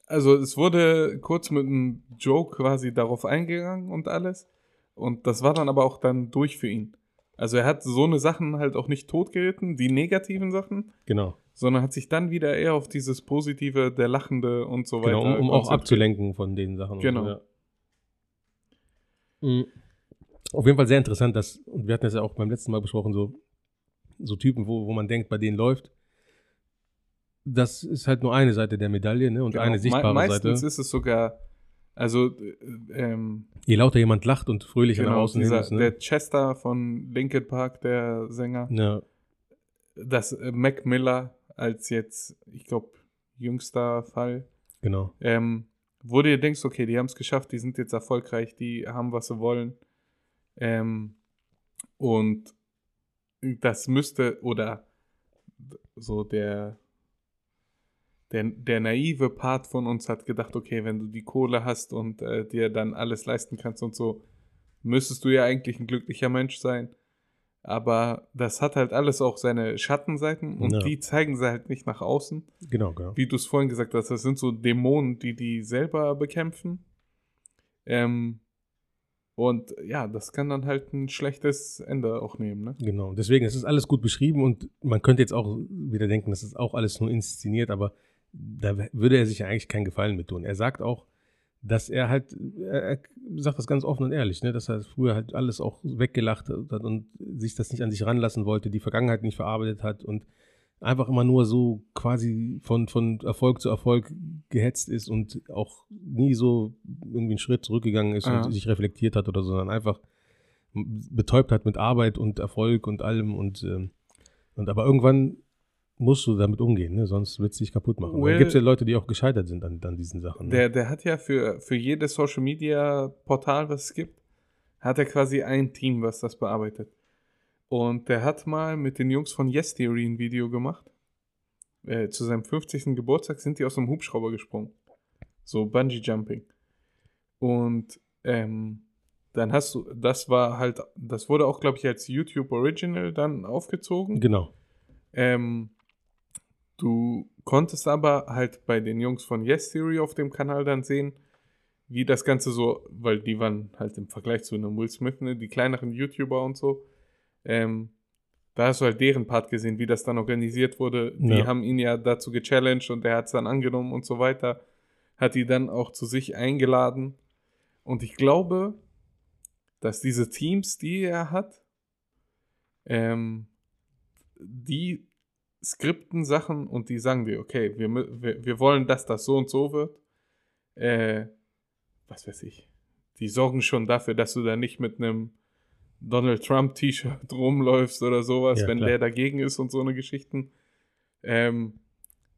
also es wurde kurz mit einem Joke quasi darauf eingegangen und alles. Und das war dann aber auch dann durch für ihn. Also er hat so eine Sachen halt auch nicht totgeritten, die negativen Sachen, genau. sondern hat sich dann wieder eher auf dieses Positive, der Lachende und so Genau, weiter. um, um auch abzulenken von den Sachen. Genau. So, ja. Mhm. Auf jeden Fall sehr interessant, dass, und wir hatten das ja auch beim letzten Mal besprochen, so, so Typen, wo, wo man denkt, bei denen läuft. Das ist halt nur eine Seite der Medaille, ne? Und Genau. eine sichtbare Me meistens Seite. ist es sogar, also äh, ähm, Je lauter jemand lacht und fröhlicher nach genau, außen hin dieser, ist, ne? der Chester von Linkin Park, der Sänger, ja, das äh, Mac Miller als jetzt, ich glaube, jüngster Fall, genau. ähm, wo du dir denkst, okay, die haben es geschafft, die sind jetzt erfolgreich, die haben, was sie wollen. Ähm, und das müsste, oder so der, der, der naive Part von uns hat gedacht, okay, wenn du die Kohle hast und äh, dir dann alles leisten kannst und so, müsstest du ja eigentlich ein glücklicher Mensch sein. Aber das hat halt alles auch seine Schattenseiten und Ja. die zeigen sie halt nicht nach außen Genau, genau. wie du es vorhin gesagt hast, das sind so Dämonen, die die selber bekämpfen. Ähm, und ja, das kann dann halt ein schlechtes Ende auch nehmen, ne? Genau, deswegen, es ist alles gut beschrieben und man könnte jetzt auch wieder denken, das ist auch alles nur inszeniert, aber da würde er sich eigentlich keinen Gefallen mit tun. Er sagt auch, dass er halt, er, er sagt das ganz offen und ehrlich, ne, dass er früher halt alles auch weggelacht hat und sich das nicht an sich ranlassen wollte, die Vergangenheit nicht verarbeitet hat und einfach immer nur so quasi von, von Erfolg zu Erfolg gehetzt ist und auch nie so irgendwie einen Schritt zurückgegangen ist Ja. und sich reflektiert hat oder so, sondern einfach betäubt hat mit Arbeit und Erfolg und allem und, ähm, und aber irgendwann musst du damit umgehen, ne? sonst wird es dich kaputt machen. Well- Well, gibt es ja Leute, die auch gescheitert sind an, an diesen Sachen. Ne? Der, der hat ja für, für jedes Social Media Portal, was es gibt, hat er quasi ein Team, was das bearbeitet. Und der hat mal mit den Jungs von Yes Theory ein Video gemacht. Äh, zu seinem 50. Geburtstag sind die aus einem Hubschrauber gesprungen. So Bungee Jumping. Und ähm, dann hast du, das war halt, das wurde auch, glaube ich, als YouTube Original dann aufgezogen. genau. Ähm, du konntest aber halt bei den Jungs von Yes Theory auf dem Kanal dann sehen, wie das Ganze so, weil die waren halt im Vergleich zu einem Will Smith, ne, die kleineren YouTuber und so, ähm, da hast du halt deren Part gesehen, wie das dann organisiert wurde. Die Ja. haben ihn ja dazu gechallenged und er hat es dann angenommen und so weiter. Hat die dann auch zu sich eingeladen. Und ich glaube, dass diese Teams, die er hat, ähm, die skripten Sachen und die sagen dir, okay, wir, wir, wir wollen, dass das so und so wird. Äh, was weiß ich. Die sorgen schon dafür, dass du da nicht mit einem Donald Trump T-Shirt rumläufst oder sowas, Ja, wenn klar. der dagegen ist und so eine Geschichten. Ähm,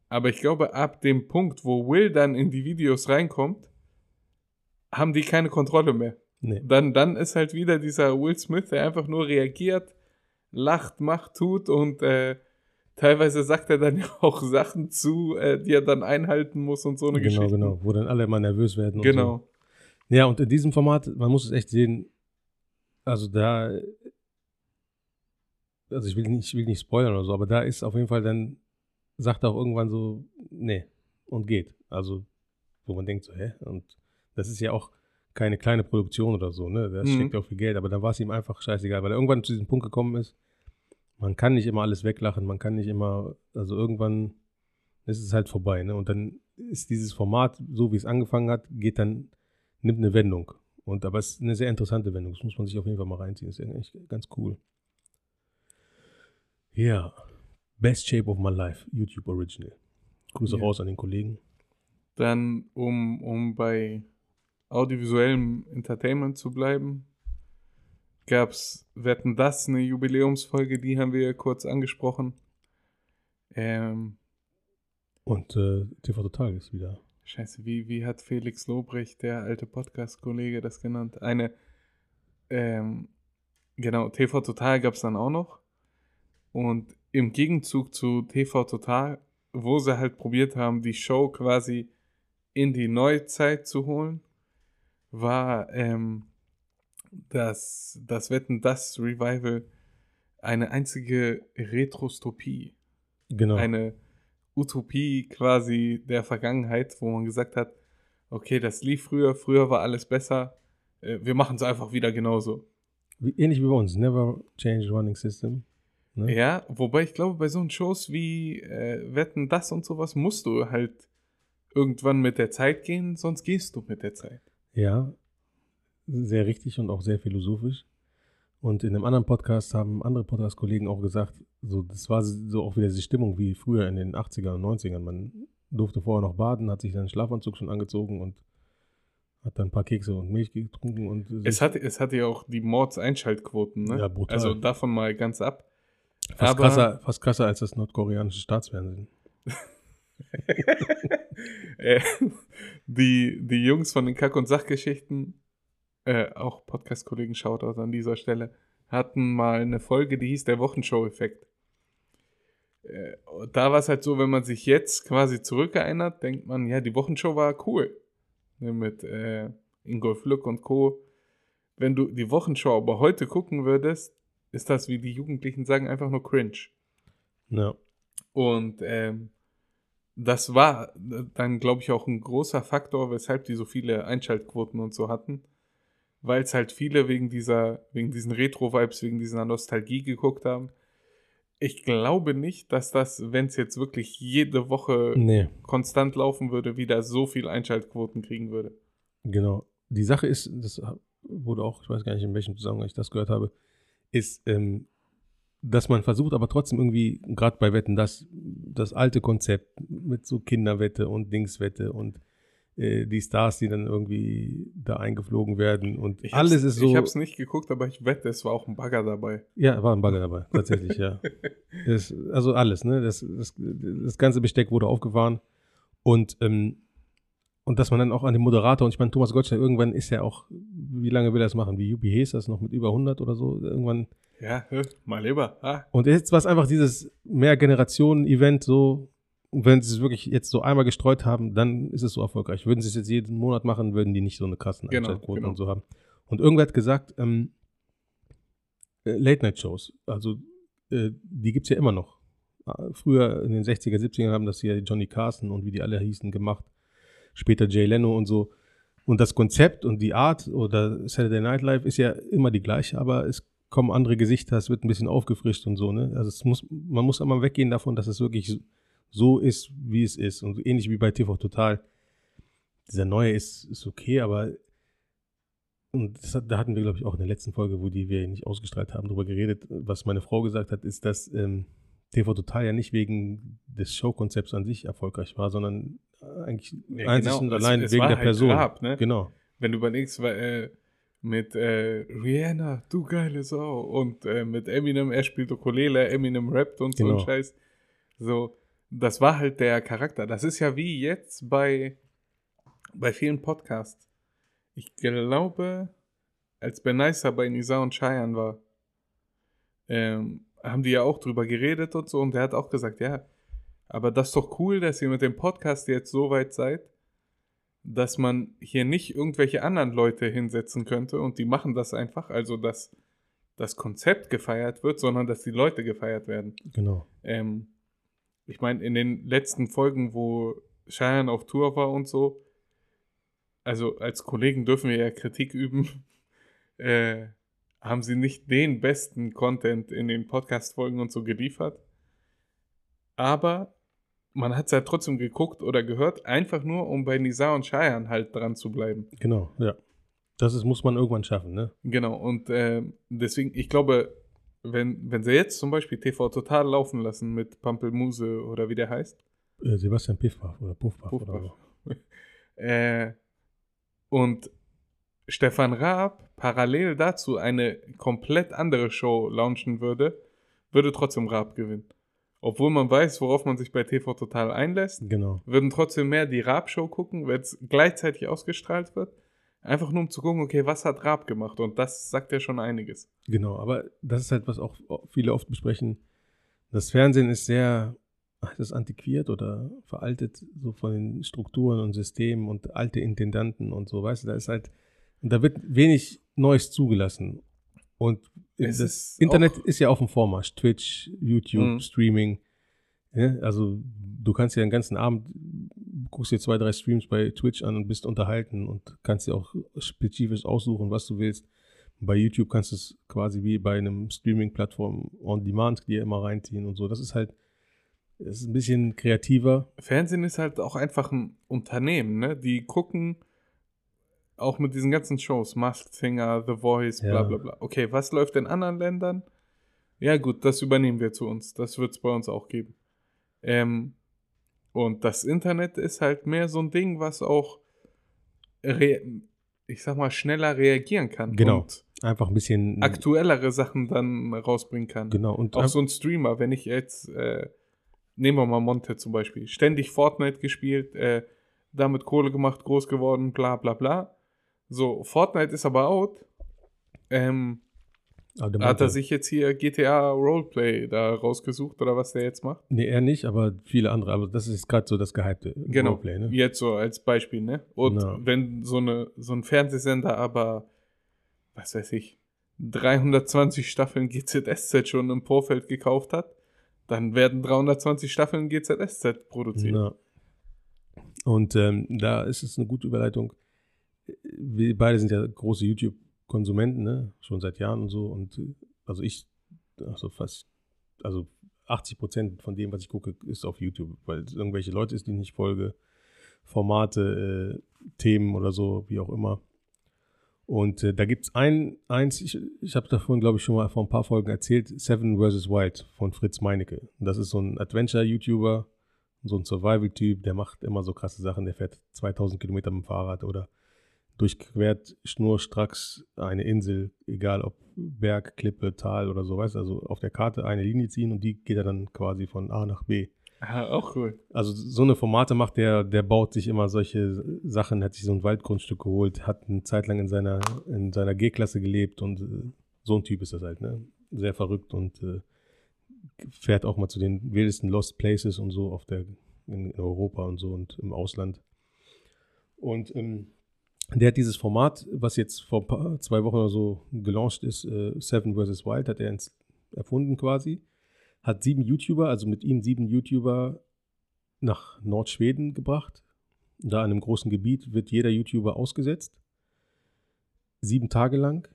aber ich glaube, ab dem Punkt, wo Will dann in die Videos reinkommt, haben die keine Kontrolle mehr. Nee. Dann, dann ist halt wieder dieser Will Smith, der einfach nur reagiert, lacht, macht, tut und äh, teilweise sagt er dann ja auch Sachen zu, äh, die er dann einhalten muss und so eine Genau, Geschichte. genau. Wo dann alle immer nervös werden. Und So. Genau. Ja, und in diesem Format, man muss es echt sehen, also da, also ich will nicht, ich will nicht spoilern oder so, aber da ist auf jeden Fall dann, sagt er auch irgendwann so, nee, und geht. Also, wo man denkt so, hä? Und das ist ja auch keine kleine Produktion oder so, ne? Da Mhm. steckt ja auch viel Geld, aber dann war es ihm einfach scheißegal, weil er irgendwann zu diesem Punkt gekommen ist, man kann nicht immer alles weglachen, man kann nicht immer, also irgendwann ist es halt vorbei, ne? Und dann ist dieses Format, so wie es angefangen hat, geht dann, nimmt eine Wendung. Und aber es ist eine sehr interessante Wendung. Das muss man sich auf jeden Fall mal reinziehen. Das ist eigentlich ganz cool. Ja. Best Shape of My Life, YouTube Original. Grüße Ja. raus an den Kollegen. Dann, um, um bei audiovisuellem Entertainment zu bleiben, gab es Wetten das, eine Jubiläumsfolge, die haben wir kurz angesprochen. Ähm, Und äh, TV Total ist wieder. Scheiße, wie, wie hat Felix Lobrecht, der alte Podcast-Kollege, das genannt? Eine, ähm, genau, TV Total gab es dann auch noch. Und im Gegenzug zu TV Total, wo sie halt probiert haben, die Show quasi in die Neuzeit zu holen, war ähm, das, das Wetten, das Revival eine einzige Retrostopie Genau. eine Utopie quasi der Vergangenheit, wo man gesagt hat, okay, das lief früher, früher war alles besser, äh, wir machen es einfach wieder genauso. wie, ähnlich wie bei uns. Never change running system. Ne? Ja, wobei ich glaube, bei so Shows wie äh, Wetten, das und sowas musst du halt irgendwann mit der Zeit gehen, sonst gehst du mit der Zeit. Ja, sehr richtig und auch sehr philosophisch. Und in einem anderen Podcast haben andere Podcast-Kollegen auch gesagt, so, das war so auch wieder diese Stimmung wie früher in den 80er und 90ern. Man durfte vorher noch baden, hat sich dann einen Schlafanzug schon angezogen und hat dann ein paar Kekse und Milch getrunken und Es sich- hat, es hatte ja auch die Mordseinschaltquoten, ne? Ja, brutal. Also davon mal ganz ab. fast, aber- krasser, fast krasser als das nordkoreanische Staatsfernsehen. Äh, die, die Jungs von den Kack- und Sachgeschichten, äh, auch Podcast-Kollegen Shoutout an dieser Stelle, hatten mal eine Folge, die hieß der Wochenshow-Effekt. Äh, da war es halt so, wenn man sich jetzt quasi zurückerinnert, denkt man, ja, die Wochenshow war cool. Ne, mit äh, Ingolf Lück und Co. Wenn du die Wochenschau aber heute gucken würdest, ist das, wie die Jugendlichen sagen, einfach nur cringe. Ja, Und ähm, das war dann, glaube ich, auch ein großer Faktor, weshalb die so viele Einschaltquoten und so hatten. Weil es halt viele wegen dieser, wegen diesen Retro-Vibes, wegen dieser Nostalgie geguckt haben. Ich glaube nicht, dass das, wenn es jetzt wirklich jede Woche nee, konstant laufen würde, wieder so viel Einschaltquoten kriegen würde. genau. Die Sache ist, das wurde auch, ich weiß gar nicht, in welchem Zusammenhang ich das gehört habe, ist, ähm, dass man versucht, aber trotzdem irgendwie, gerade bei Wetten, das, das alte Konzept mit so Kinderwette und Dingswette und die Stars, die dann irgendwie da eingeflogen werden und Ich alles ist so. Ich habe es nicht geguckt, aber ich wette, es war auch ein Bagger dabei. Ja, war ein Bagger dabei, tatsächlich, ja. Das, also alles, ne? Das, das, das ganze Besteck wurde aufgefahren und, ähm, und dass man dann auch an den Moderator, und ich meine, Thomas Gottschalk, irgendwann ist ja auch, wie lange will er das machen? Wie Juppie Hayes das noch mit über 100 oder so? Irgendwann. Ja, mal lieber. Ah, Und jetzt war es einfach dieses Mehr-Generationen-Event so. Und wenn sie es wirklich jetzt so einmal gestreut haben, dann ist es so erfolgreich. Würden sie es jetzt jeden Monat machen, würden die nicht so eine krassen Genau, genau. und so haben. Und irgendwer hat gesagt, ähm, äh, Late-Night-Shows, also äh, die gibt es ja immer noch. Äh, Früher in den 60er, 70er haben das ja Johnny Carson und wie die alle hießen gemacht. Später Jay Leno und so. Und das Konzept und die Art oder Saturday Night Live ist ja immer die gleiche, aber es kommen andere Gesichter, es wird ein bisschen aufgefrischt und so, ne? Also es muss, man muss einmal weggehen davon, dass es wirklich so ist, wie es ist. Und ähnlich wie bei TV Total. Dieser neue ist, ist okay, aber und das da hatten wir, glaube ich, auch in der letzten Folge, wo die wir nicht ausgestrahlt haben, darüber geredet, was meine Frau gesagt hat, ist, dass ähm, TV Total ja nicht wegen des Showkonzepts an sich erfolgreich war, sondern eigentlich Ja, einzig genau. und Es- allein es wegen war der halt Person. Rap, ne? Genau. Wenn du überlegst, weil, äh, mit äh, Rihanna, du geile Sau, und äh, mit Eminem, er spielt Ukulele, Eminem rappt und so Genau. ein Scheiß. So, das war halt der Charakter. Das ist ja wie jetzt bei, bei vielen Podcasts. Ich glaube, als Benaisa bei Nisa und Cheyenne war, ähm, haben die ja auch drüber geredet und so, und der hat auch gesagt, ja, aber das ist doch cool, dass ihr mit dem Podcast jetzt so weit seid, dass man hier nicht irgendwelche anderen Leute hinsetzen könnte und die machen das einfach, also dass das Konzept gefeiert wird, sondern dass die Leute gefeiert werden. Genau. Ähm, ich meine, in den letzten Folgen, wo Cheyenne auf Tour war und so, also als Kollegen dürfen wir ja Kritik üben, äh, haben sie nicht den besten Content in den Podcast-Folgen und so geliefert. Aber man hat es ja trotzdem geguckt oder gehört, einfach nur, um bei Nisa und Cheyenne halt dran zu bleiben. Genau, ja. Das ist, muss man irgendwann schaffen, ne? Genau, und ähm, deswegen, ich glaube, wenn, wenn sie jetzt zum Beispiel TV Total laufen lassen mit Pampelmuse oder wie der heißt, Äh, Sebastian Piffpaff oder Puffpaff oder Puffpaff. so. äh, und Stefan Raab parallel dazu eine komplett andere Show launchen würde, würde trotzdem Raab gewinnen. Obwohl man weiß, worauf man sich bei TV Total einlässt, Genau. würden trotzdem mehr die Raab-Show gucken, wenn es gleichzeitig ausgestrahlt wird. Einfach nur um zu gucken, okay, was hat Raab gemacht? Und das sagt ja schon einiges. Genau, aber das ist halt, was auch viele oft besprechen. Das Fernsehen ist sehr, das ist antiquiert oder veraltet, so von den Strukturen und Systemen und alte Intendanten und so, weißt du, da ist halt, und da wird wenig Neues zugelassen. Und Es das ist Internet ist ja auf dem Vormarsch. Twitch, YouTube, Mhm. Streaming. Ja, also du kannst ja den ganzen Abend, guckst dir zwei, drei Streams bei Twitch an und bist unterhalten und kannst dir auch spezifisch aussuchen, was du willst. Bei YouTube kannst du es quasi wie bei einem Streaming-Plattform on Demand dir immer reinziehen und so. Das ist halt, das ist ein bisschen kreativer. Fernsehen ist halt auch einfach ein Unternehmen, ne? Die gucken auch mit diesen ganzen Shows, Masked Singer, The Voice, bla Ja. bla bla. Okay, was läuft in anderen Ländern? Ja gut, das übernehmen wir zu uns. Das wird es bei uns auch geben. Ähm, und das Internet ist halt mehr so ein Ding, was auch, ich sag mal, schneller reagieren kann. Genau. Einfach ein bisschen. aktuellere Sachen dann rausbringen kann. Genau. Und Auch so ein Streamer, wenn ich jetzt, äh, nehmen wir mal Monte zum Beispiel, ständig Fortnite gespielt, äh, damit Kohle gemacht, groß geworden, bla bla bla. So, Fortnite ist aber out. Ähm, hat er sich jetzt hier GTA Roleplay da rausgesucht oder was der jetzt macht? Nee, er nicht, aber viele andere. Aber das ist gerade so das gehypte Genau. Roleplay, ne? Jetzt so als Beispiel, ne? Und Ja. wenn so, eine, so ein Fernsehsender aber, was weiß ich, 320 Staffeln GZSZ schon im Vorfeld gekauft hat, dann werden 320 Staffeln GZSZ produziert. Ja. Und ähm, da ist es eine gute Überleitung. Wir beide sind ja große YouTube-Konsumenten, ne? Schon seit Jahren und so. Und äh, also ich, also fast, also 80 Prozent von dem, was ich gucke, ist auf YouTube, weil es irgendwelche Leute ist, die ich nicht folge, Formate, äh, Themen oder so, wie auch immer. Und äh, da gibt es ein, eins, ich, ich habe davon, glaube ich, schon mal vor ein paar Folgen erzählt, Seven vs. Wild von Fritz Meinecke. Das ist so ein Adventure-YouTuber, so ein Survival-Typ, der macht immer so krasse Sachen. Der fährt 2000 Kilometer mit dem Fahrrad oder durchquert schnurstracks eine Insel, egal ob Berg, Klippe, Tal oder so, weißt also auf der Karte eine Linie ziehen und die geht er dann quasi von A nach B. Ah, auch cool. Also so eine Formate macht der, der baut sich immer solche Sachen, hat sich so ein Waldgrundstück geholt, hat eine Zeit lang in seiner, in seiner G-Klasse gelebt und äh, so ein Typ ist das halt, ne? Sehr verrückt und äh, fährt auch mal zu den wildesten Lost Places und so auf der, in Europa und so und im Ausland. Und ähm, der hat dieses Format, was jetzt vor paar, zwei Wochen oder so gelauncht ist, äh, Seven vs. Wild, hat er erfunden quasi. Hat sieben YouTuber, also mit ihm sieben YouTuber nach Nordschweden gebracht. Da an einem großen Gebiet wird jeder YouTuber ausgesetzt. Sieben Tage lang.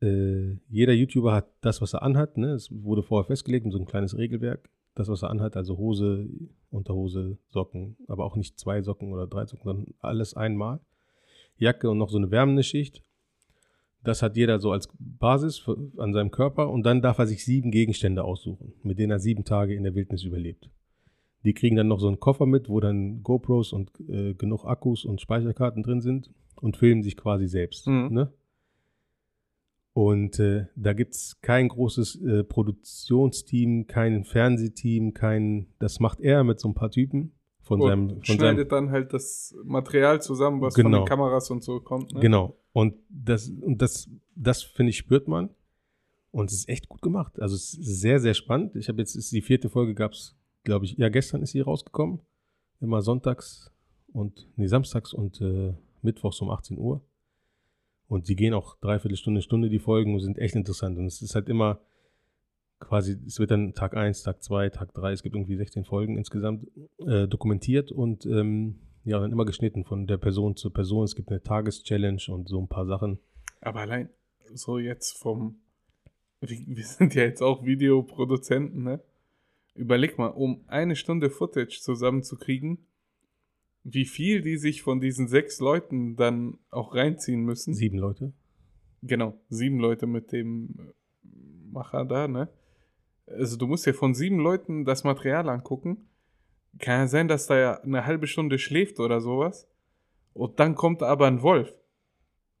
Äh, jeder YouTuber hat das, was er anhat. Ne? Es wurde vorher festgelegt, so ein kleines Regelwerk. Das, was er anhat, also Hose, Unterhose, Socken, aber auch nicht zwei Socken oder drei Socken, sondern alles einmal. Jacke und noch so eine wärmende Schicht. Das hat jeder so als Basis für, an seinem Körper und dann darf er sich sieben Gegenstände aussuchen, mit denen er sieben Tage in der Wildnis überlebt. Die kriegen dann noch so einen Koffer mit, wo dann GoPros und äh, genug Akkus und Speicherkarten drin sind und filmen sich quasi selbst. Mhm. Ne? Und äh, da gibt es kein großes äh, Produktionsteam, kein Fernsehteam, kein. Das macht er mit so ein paar Typen von Und seinem. Von schneidet seinem dann halt das Material zusammen, was von Genau. den Kameras und so kommt. Ne? Genau. Und das, und das, das finde ich, spürt man. Und es ist echt gut gemacht. Also es ist sehr, sehr spannend. Ich habe jetzt, ist die vierte Folge gab es, glaube ich, ja, gestern ist sie rausgekommen. Immer sonntags und, nee, samstags und äh, mittwochs um 18 Uhr. Und die gehen auch dreiviertel Stunde, Stunde die Folgen und sind echt interessant. Und es ist halt immer quasi, es wird dann Tag 1, Tag 2, Tag 3, es gibt irgendwie 16 Folgen insgesamt äh, dokumentiert und ähm, ja, dann immer geschnitten von der Person zu Person. Es gibt eine Tageschallenge und so ein paar Sachen. Aber allein so jetzt vom. Wir, sind ja jetzt auch Videoproduzenten, ne? Überleg mal, um eine Stunde Footage zusammenzukriegen, wie viel die sich von diesen sechs Leuten dann auch reinziehen müssen. Sieben Leute. Genau, sieben Leute mit dem Macher da, ne? Also du musst dir von sieben Leuten das Material angucken. Kann ja sein, dass da ja eine halbe Stunde schläft oder sowas. Und dann kommt aber ein Wolf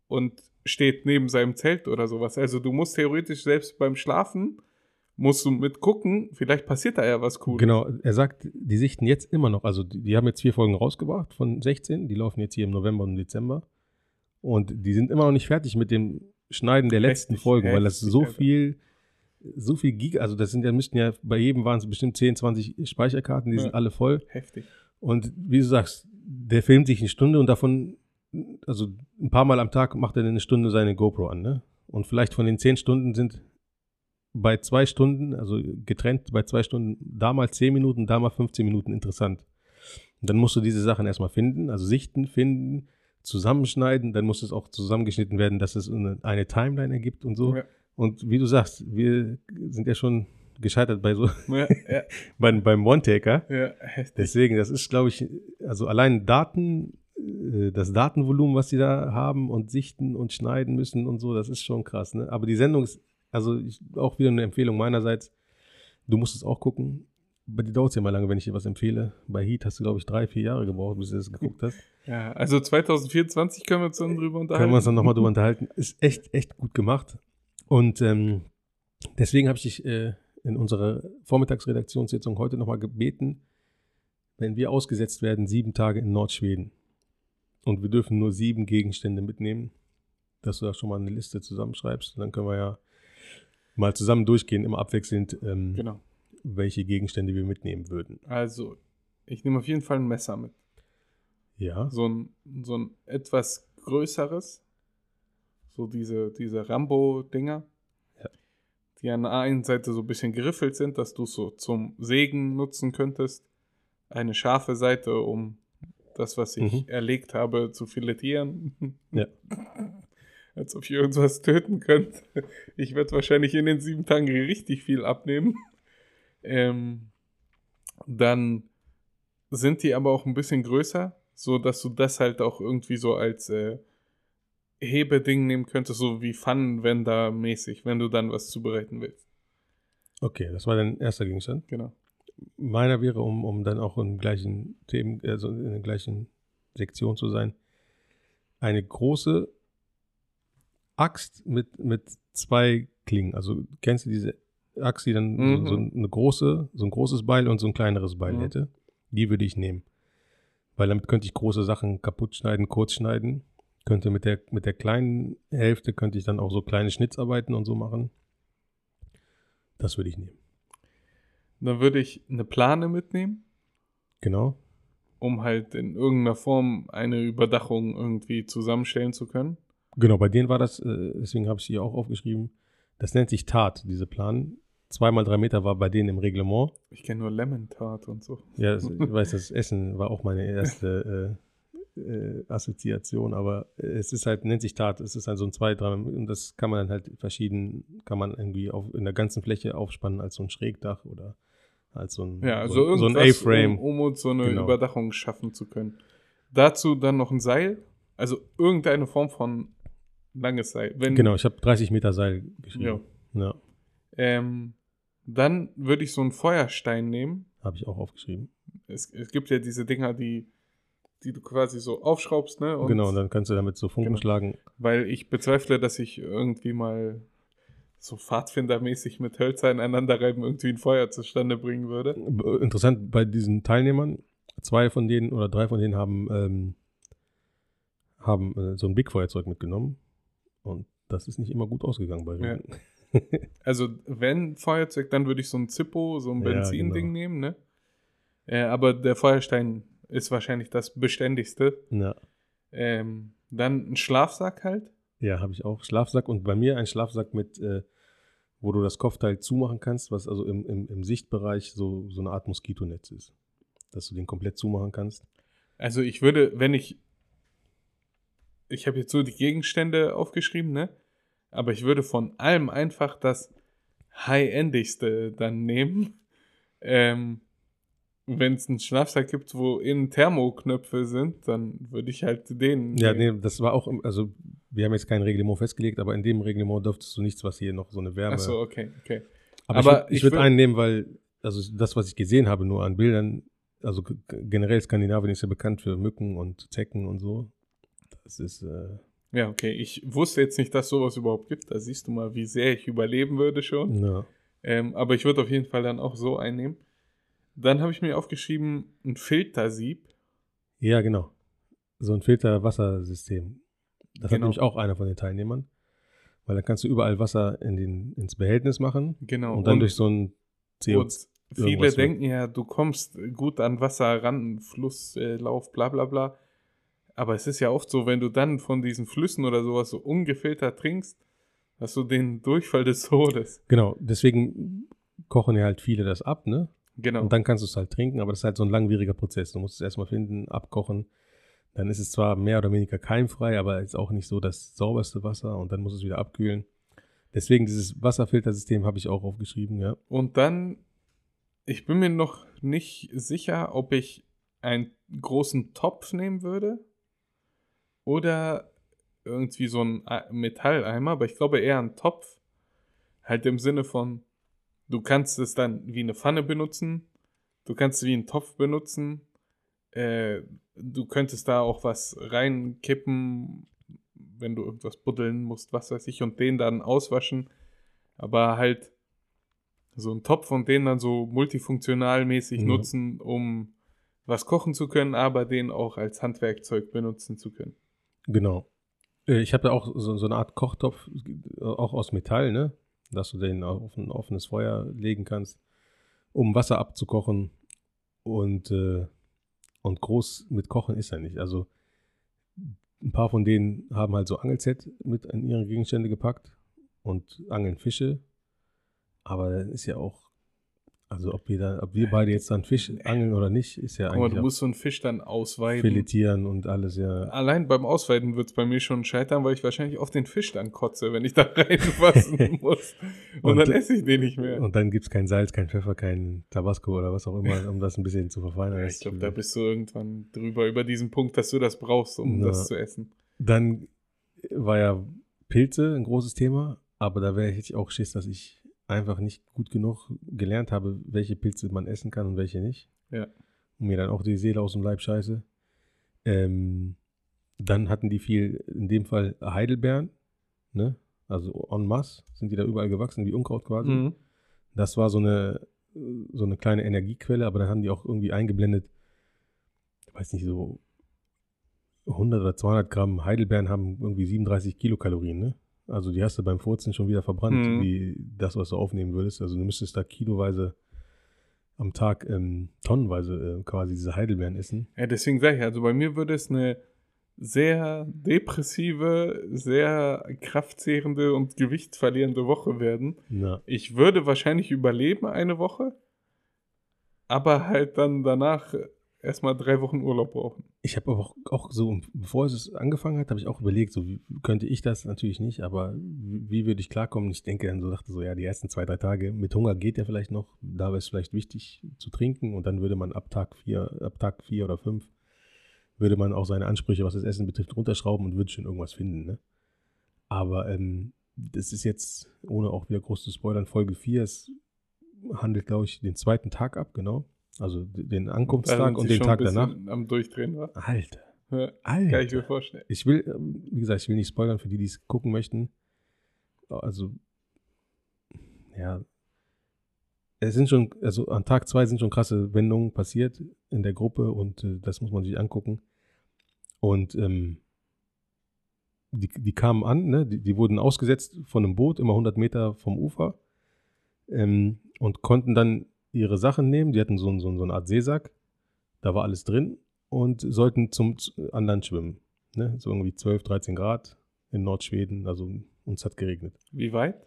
und steht neben seinem Zelt oder sowas. Also du musst theoretisch selbst beim Schlafen, musst du mitgucken, vielleicht passiert da ja was Cooles. Genau, er sagt, die sichten jetzt immer noch, also die, die haben jetzt vier Folgen rausgebracht von 16, die laufen jetzt hier im November und Dezember. Und die sind immer noch nicht fertig mit dem Schneiden der letzten Heftig, Folgen, weil das heftig, so Alter. So viel Giga, also das sind ja, müssten ja, bei jedem waren es bestimmt 10, 20 Speicherkarten, die Ja. sind alle voll. Heftig. Und wie du sagst, der filmt sich eine Stunde und davon, also ein paar Mal am Tag macht er eine Stunde seine GoPro an, ne? Und vielleicht von den zehn Stunden sind bei zwei Stunden, also getrennt bei zwei Stunden, da mal zehn Minuten, da mal 15 Minuten interessant. Und dann musst du diese Sachen erstmal finden, also sichten, finden, zusammenschneiden, dann muss es auch zusammengeschnitten werden, dass es eine, eine Timeline ergibt und so. Ja. Und wie du sagst, wir sind ja schon gescheitert bei so, Ja, ja, beim, beim One-Taker. ja. Deswegen, das ist, glaube ich, also allein Daten, äh, das Datenvolumen, was sie da haben und sichten und schneiden müssen und so, das ist schon krass. Ne? Aber die Sendung ist, also ich, auch wieder eine Empfehlung meinerseits. Du musst es auch gucken. Bei dir dauert es ja mal lange, wenn ich dir was empfehle. Bei Heat hast du, glaube ich, drei, vier Jahre gebraucht, bis du das geguckt hast. Ja, also 2024 können wir uns dann drüber unterhalten. Können wir uns dann nochmal drüber unterhalten. Ist echt, echt gut gemacht. Und ähm, deswegen habe ich dich äh, in unserer Vormittagsredaktionssitzung heute nochmal gebeten, wenn wir ausgesetzt werden, sieben Tage in Nordschweden und wir dürfen nur sieben Gegenstände mitnehmen, dass du da schon mal eine Liste zusammenschreibst. Und dann können wir ja mal zusammen durchgehen, immer abwechselnd, ähm, Genau. welche Gegenstände wir mitnehmen würden. Also, ich nehme auf jeden Fall ein Messer mit. Ja, So ein, so ein etwas größeres. So diese, diese Rambo-Dinger. Ja. Die an der einen Seite so ein bisschen geriffelt sind, dass du es so zum Sägen nutzen könntest. Eine scharfe Seite, um das, was ich Mhm. erlegt habe, zu filetieren. Ja. Als ob ich irgendwas töten könnte. Ich werde wahrscheinlich in den sieben Tagen richtig viel abnehmen. Ähm, dann sind die aber auch ein bisschen größer, so dass du das halt auch irgendwie so als äh, Hebeding nehmen könntest, so wie Pfannenwender mäßig, wenn du dann was zubereiten willst. okay, das war dein erster Gegenstand. Genau. Meiner wäre, um, um dann auch im gleichen Themen, also in der gleichen Sektion zu sein, eine große Axt mit, mit zwei Klingen. Also kennst du diese Axt, die dann Mhm. so, so eine große, so ein großes Beil und so ein kleineres Beil Mhm. hätte? Die würde ich nehmen. Weil damit könnte ich große Sachen kaputt schneiden, kurz schneiden. Könnte mit der, mit der kleinen Hälfte könnte ich dann auch so kleine Schnitzarbeiten und so machen. Das würde ich nehmen. Dann würde ich eine Plane mitnehmen, Genau. um halt in irgendeiner Form eine Überdachung irgendwie zusammenstellen zu können. Genau, bei denen war das, äh, deswegen habe ich hier auch aufgeschrieben, das nennt sich Tat, diese Plan. Zweimal drei Meter war bei denen im Reglement. Ich kenne nur Lemon Tart und so. Ja, ich weiß, das Essen war auch meine erste äh, Assoziation, aber es ist halt, nennt sich Tat, es ist halt so ein zwei, drei, und das kann man dann halt verschieden, kann man irgendwie auf, in der ganzen Fläche aufspannen als so ein Schrägdach oder als so ein, Ja, also so, so ein A-Frame. um, um so eine Genau. Überdachung schaffen zu können. Dazu dann noch ein Seil, also irgendeine Form von langes Seil. Wenn, Genau, ich habe 30 Meter Seil geschrieben. Ja, Ähm, dann würde ich so einen Feuerstein nehmen. habe ich auch aufgeschrieben. Es, es gibt ja diese Dinger, die, die du quasi so aufschraubst, ne? Und genau, und dann kannst du damit so Funken Genau. schlagen. Weil ich bezweifle, dass ich irgendwie mal so Pfadfindermäßig mit Hölzer ineinander reiben irgendwie ein Feuer zustande bringen würde. Interessant bei diesen Teilnehmern, zwei von denen oder drei von denen haben, ähm, haben äh, so ein Big-Feuerzeug mitgenommen. Und das ist nicht immer gut ausgegangen bei Ja. Regen. Also, wenn Feuerzeug, dann würde ich so ein Zippo, so ein Ja, Benzinding genau. nehmen, ne? Äh, aber der Feuerstein ist wahrscheinlich das beständigste. Ja, Ähm, dann ein Schlafsack halt. ja habe ich auch. Schlafsack und bei mir ein Schlafsack mit, äh, wo du das Kopfteil zumachen kannst, was also im, im, im Sichtbereich so, so eine Art Moskitonetz ist. Dass du den komplett zumachen kannst. Also ich würde, wenn ich, ich habe jetzt so die Gegenstände aufgeschrieben, ne? Aber ich würde von allem einfach das High-Endigste dann nehmen. Ähm, wenn es einen Schlafsack gibt, wo innen Thermoknöpfe sind, dann würde ich halt den. Ja, nee, das war auch, also wir haben jetzt kein Reglement festgelegt, aber in dem Reglement dürftest du nichts, was hier noch so eine Wärme. Achso, okay, okay. aber, aber ich, ich würd- ich würde würd- einen nehmen, weil, also das, was ich gesehen habe, nur an Bildern, also generell Skandinavien ist ja bekannt für Mücken und Zecken und so. Das ist, äh, Ja, okay. Ich wusste jetzt nicht, dass sowas überhaupt gibt. Da siehst du mal, wie sehr ich überleben würde schon. na, Ähm, aber ich würde auf jeden Fall dann auch so einnehmen. Dann habe ich mir aufgeschrieben, ein Filtersieb. ja, genau. So ein Filterwassersystem. Das hat Genau. nämlich auch einer von den Teilnehmern. Weil da kannst du überall Wasser in den, ins Behältnis machen Genau. und dann durch so ein CO2 und viele denken ja, du kommst gut an Wasser ran, Flusslauf, äh, bla bla bla. Aber es ist ja oft so, wenn du dann von diesen Flüssen oder sowas so ungefiltert trinkst, hast du den Durchfall des Todes. Genau, deswegen kochen ja halt viele das ab, ne? Genau. Und dann kannst du es halt trinken, aber das ist halt so ein langwieriger Prozess. Du musst es erstmal finden, abkochen. Dann ist es zwar mehr oder weniger keimfrei, aber ist auch nicht so das sauberste Wasser und dann muss es wieder abkühlen. Deswegen dieses Wasserfiltersystem habe ich auch aufgeschrieben, ja. Und dann, ich bin mir noch nicht sicher, ob ich einen großen Topf nehmen würde oder irgendwie so einen Metalleimer, aber ich glaube eher einen Topf. Halt im Sinne von, du kannst es dann wie eine Pfanne benutzen, du kannst es wie einen Topf benutzen, äh, du könntest da auch was reinkippen, wenn du irgendwas buddeln musst, was weiß ich, und den dann auswaschen. Aber halt so einen Topf und den dann so multifunktional mäßig Ja. nutzen, um was kochen zu können, aber den auch als Handwerkzeug benutzen zu können. Genau. Äh, Ich habe da auch so, so eine Art Kochtopf, auch aus Metall, ne? Dass du den auf ein offenes Feuer legen kannst, um Wasser abzukochen. Und, äh, und groß mit Kochen ist er nicht. Also ein paar von denen haben halt so Angelset mit in ihre Gegenstände gepackt und angeln Fische. Aber dann ist ja auch, also ob wir, da, ob wir beide jetzt dann Fisch angeln oder nicht, ist ja Guck eigentlich du auch musst so einen Fisch dann ausweiden. filetieren und alles ja. Allein beim Ausweiden wird es bei mir schon scheitern, weil ich wahrscheinlich auf den Fisch dann kotze, wenn ich da reinfassen muss. Und, Und- dann esse ich den nicht mehr. Und dann gibt es kein Salz, kein Pfeffer, kein Tabasco oder was auch immer, um das ein bisschen zu verfeinern. Ja, ich glaube, da bist du irgendwann drüber, über diesen Punkt, dass du das brauchst, um Ja. das zu essen. Dann war ja Pilze ein großes Thema, aber da wäre ich auch Schiss, dass ich einfach nicht gut genug gelernt habe, welche Pilze man essen kann und welche nicht. Ja. Und mir dann auch die Seele aus dem Leib scheiße. Ähm, dann hatten die viel, in dem Fall Heidelbeeren, ne? Also en masse sind die da überall gewachsen, wie Unkraut quasi. Mhm. Das war so eine, so eine kleine Energiequelle, aber dann haben die auch irgendwie eingeblendet, ich weiß nicht, so 100 oder 200 Gramm Heidelbeeren haben irgendwie 37 Kilokalorien, ne? Also die hast du beim Furzen schon wieder verbrannt, Mhm. wie das, was du aufnehmen würdest. Also du müsstest da kiloweise am Tag ähm, tonnenweise äh, quasi diese Heidelbeeren essen. Ja, deswegen sage ich, also bei mir würde es eine sehr depressive, sehr kraftzehrende und gewichtsverlierende Woche werden. Ja. Ich würde wahrscheinlich überleben eine Woche, aber halt dann danach erstmal drei Wochen Urlaub brauchen. Ich habe aber auch, auch so, bevor es angefangen hat, habe ich auch überlegt, so wie könnte ich das natürlich nicht, aber wie, würde ich klarkommen? Ich denke dann so, dachte so, ja, die ersten zwei, drei Tage mit Hunger geht ja vielleicht noch. Da wäre es vielleicht wichtig zu trinken und dann würde man ab Tag vier, ab Tag vier oder fünf würde man auch seine Ansprüche, was das Essen betrifft, runterschrauben und würde schon irgendwas finden. Ne? Aber ähm, das ist jetzt, ohne auch wieder groß zu spoilern, Folge 4. Es handelt, glaube ich, den zweiten Tag ab, genau. Also den Ankunftstag und den Tag danach. Am Durchdrehen war. Alter, Ja, kann ich Alter. mir vorstellen. Ich will, ähm, wie gesagt, ich will nicht spoilern für die, die es gucken möchten. Also, ja. Es sind schon, also an Tag zwei sind schon krasse Wendungen passiert in der Gruppe und äh, das muss man sich angucken. Und ähm, die, die kamen an, ne? die, die wurden ausgesetzt von einem Boot, immer 100 Meter vom Ufer ähm, und konnten dann ihre Sachen nehmen. Die hatten so, so, so eine Art Seesack, da war alles drin und sollten zum Z- an Land schwimmen. Ne? So irgendwie 12, 13 Grad in Nordschweden, also uns hat geregnet. Wie weit?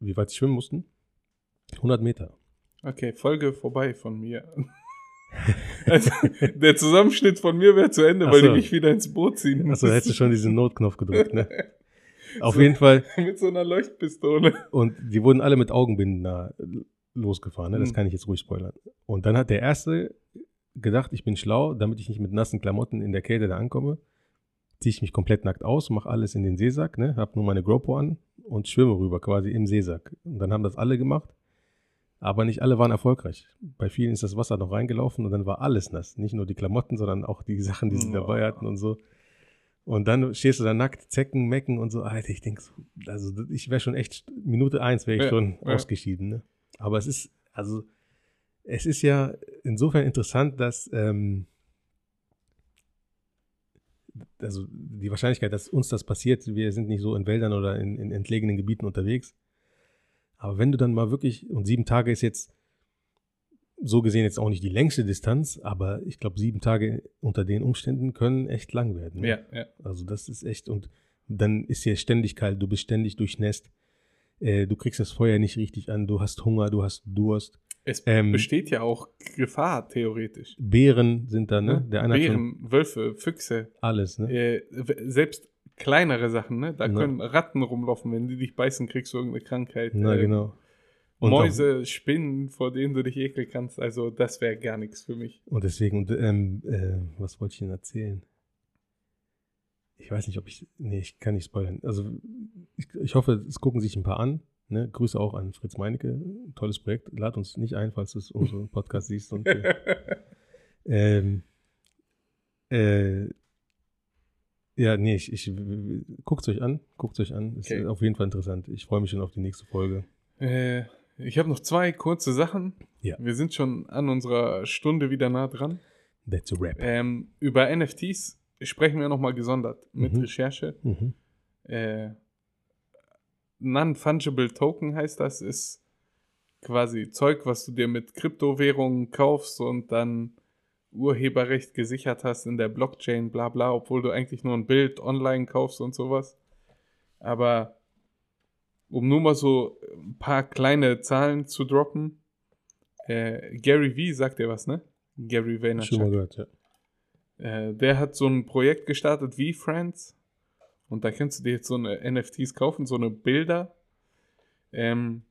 Wie weit sie schwimmen mussten? 100 Meter. Okay, Folge vorbei von mir. also, der Zusammenschnitt von mir wäre zu Ende, Ach weil so. die mich wieder ins Boot ziehen. Achso, da hättest du schon diesen Notknopf gedrückt, ne? Auf jeden Fall. Mit so einer Leuchtpistole. Und die wurden alle mit Augenbinden da losgefahren, ne? Das Mhm. kann ich jetzt ruhig spoilern. Und dann hat der Erste gedacht, ich bin schlau, damit ich nicht mit nassen Klamotten in der Kälte da ankomme, ziehe ich mich komplett nackt aus, mache alles in den Seesack, ne? Hab nur meine GoPro an und schwimme rüber, quasi im Seesack. Und dann haben das alle gemacht. Aber nicht alle waren erfolgreich. Bei vielen ist das Wasser noch reingelaufen und dann war alles nass. Nicht nur die Klamotten, sondern auch die Sachen, die sie Oh. dabei hatten und so. Und dann stehst du da nackt, Zecken, Mecken und so. Alter, ich denk so, also ich wäre schon echt, Minute eins wäre ich Ja, schon ja. ausgeschieden. Ne? Aber es ist, also, es ist ja insofern interessant, dass, ähm, also die Wahrscheinlichkeit, dass uns das passiert, wir sind nicht so in Wäldern oder in, in entlegenen Gebieten unterwegs. Aber wenn du dann mal wirklich, und sieben Tage ist jetzt so gesehen jetzt auch nicht die längste Distanz, aber ich glaube, sieben Tage unter den Umständen können echt lang werden. ne? Ja, ja. Also das ist echt, und dann ist hier ständig kalt, du bist ständig durchnässt, äh, du kriegst das Feuer nicht richtig an, du hast Hunger, du hast Durst. Es Ähm, besteht ja auch Gefahr, theoretisch. Bären sind da, ne? Der eine hat schon Bären, Wölfe, Füchse, alles, ne? äh, selbst kleinere Sachen, ne? Da Ja. können Ratten rumlaufen, wenn die dich beißen, kriegst du irgendeine Krankheit. Na äh, genau. Und auch- Mäuse, Spinnen, vor denen du dich ekeln kannst. Also das wäre gar nichts für mich. Und deswegen, und, ähm, äh, was wollte ich denn erzählen? Ich weiß nicht, ob ich, nee, ich kann nicht spoilern. Also ich, ich hoffe, es gucken sich ein paar an. Ne? Grüße auch an Fritz Meinecke, tolles Projekt. Lad uns nicht ein, falls du es unseren Podcast siehst. Und, äh, ähm, äh, ja, nee, ich, ich guckt euch an, guckt euch an. Ist Okay. auf jeden Fall interessant. Ich freue mich schon auf die nächste Folge. Äh, ich habe noch zwei kurze Sachen. Ja. Wir sind schon an unserer Stunde wieder nah dran. That's a wrap. Ähm, über NFTs sprechen wir nochmal gesondert mit Mhm. Recherche. Mhm. Äh, Non-Fungible Token heißt das, ist quasi Zeug, was du dir mit Kryptowährungen kaufst und dann Urheberrecht gesichert hast in der Blockchain, bla bla, obwohl du eigentlich nur ein Bild online kaufst und sowas. Aber um nur mal so ein paar kleine Zahlen zu droppen, äh, Gary Vee sagt dir was, ne? Gary Vaynerchuk. Schon mal gehört, ja. Äh, der hat so ein Projekt gestartet wie Friends. Und da kannst du dir jetzt so eine NFTs kaufen, so eine Bilder. Ähm,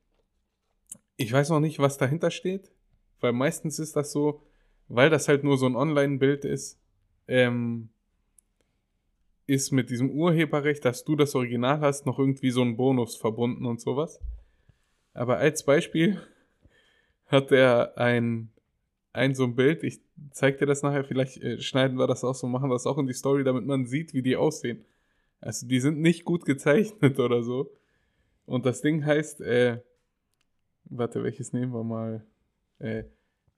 ich weiß noch nicht, was dahinter steht, weil meistens ist das so, weil das halt nur so ein Online-Bild ist, ähm, ist mit diesem Urheberrecht, dass du das Original hast, noch irgendwie so ein Bonus verbunden und sowas. Aber als Beispiel hat er ein, ein so ein Bild, ich zeig dir das nachher, vielleicht äh, schneiden wir das auch so, machen das auch in die Story, damit man sieht, wie die aussehen. Also die sind nicht gut gezeichnet oder so. Und das Ding heißt, äh, warte, welches nehmen wir mal? Äh,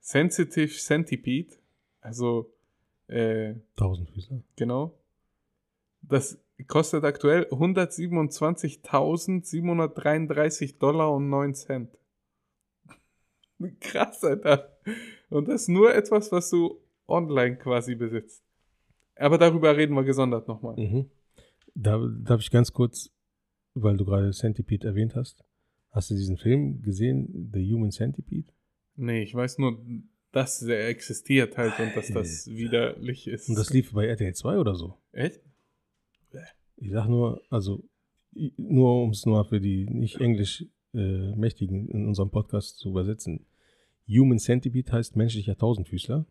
Sensitive Centipede. Also, äh, Tausendfüßler. genau. Das kostet aktuell 127.733 Dollar und 9 Cent. Krass, Alter. Und das ist nur etwas, was du online quasi besitzt. Aber darüber reden wir gesondert nochmal. Mhm. Da darf ich ganz kurz, weil du gerade Centipede erwähnt hast, hast du diesen Film gesehen, The Human Centipede? Nee, ich weiß nur, dass er existiert halt und dass das widerlich ist. Und das lief bei RTL 2 oder so. Echt? Ich sag nur, also nur um es nur für die nicht englisch äh, Mächtigen in unserem Podcast zu übersetzen. Human Centipede heißt menschlicher Tausendfüßler.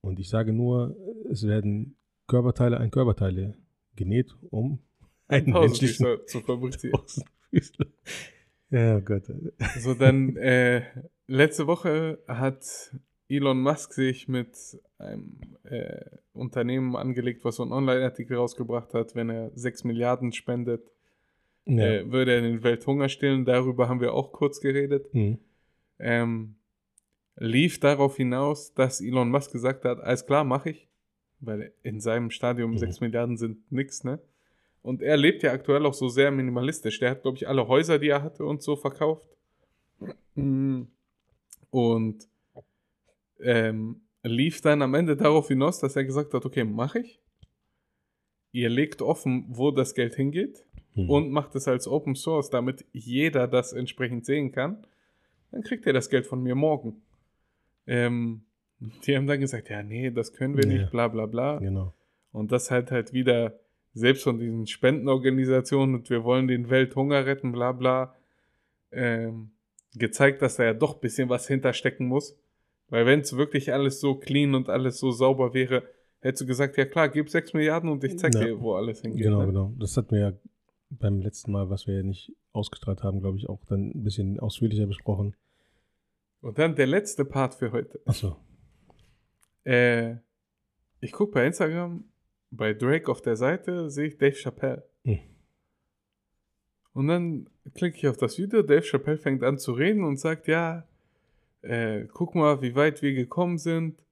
Und ich sage nur, es werden Körperteile an Körperteile genäht, um einen menschlichen Tausendfüßler zu fabrizieren. Tausendfüßler. Ja, oh Gott. So, dann, äh, letzte Woche hat Elon Musk sich mit einem äh, Unternehmen angelegt, was so einen Online-Artikel rausgebracht hat, wenn er 6 Milliarden spendet, Ja. äh, würde er den Welthunger stillen. Darüber haben wir auch kurz geredet. Mhm. Ähm, lief darauf hinaus, dass Elon Musk gesagt hat, alles klar, mache ich. Weil in seinem Stadium Mhm. 6 Milliarden sind nix, ne? Und er lebt ja aktuell auch so sehr minimalistisch. Der hat, glaube ich, alle Häuser, die er hatte und so verkauft. Und ähm, lief dann am Ende darauf hinaus, dass er gesagt hat, okay, mache ich. Ihr legt offen, wo das Geld hingeht Mhm. und macht es als Open Source, damit jeder das entsprechend sehen kann, dann kriegt ihr das Geld von mir morgen. Ähm, die haben dann gesagt, ja, nee, das können wir Ja. nicht, bla bla bla. Genau. Und das halt halt wieder selbst von diesen Spendenorganisationen und wir wollen den Welthunger retten, bla bla, ähm, gezeigt, dass da ja doch ein bisschen was hinterstecken muss. Weil wenn es wirklich alles so clean und alles so sauber wäre, hättest du gesagt, ja klar, gib 6 Milliarden und ich zeig Ja. dir, wo alles hingeht. Genau, ne? genau. Das hatten wir ja beim letzten Mal, was wir ja nicht ausgestrahlt haben, glaube ich, auch dann ein bisschen ausführlicher besprochen. Und dann der letzte Part für heute. Achso. Äh, ich gucke bei Instagram, bei Drake auf der Seite sehe ich Dave Chappelle. Hm. Und dann klicke ich auf das Video, Dave Chappelle fängt an zu reden und sagt, ja, äh, guck mal, wie weit wir gekommen sind.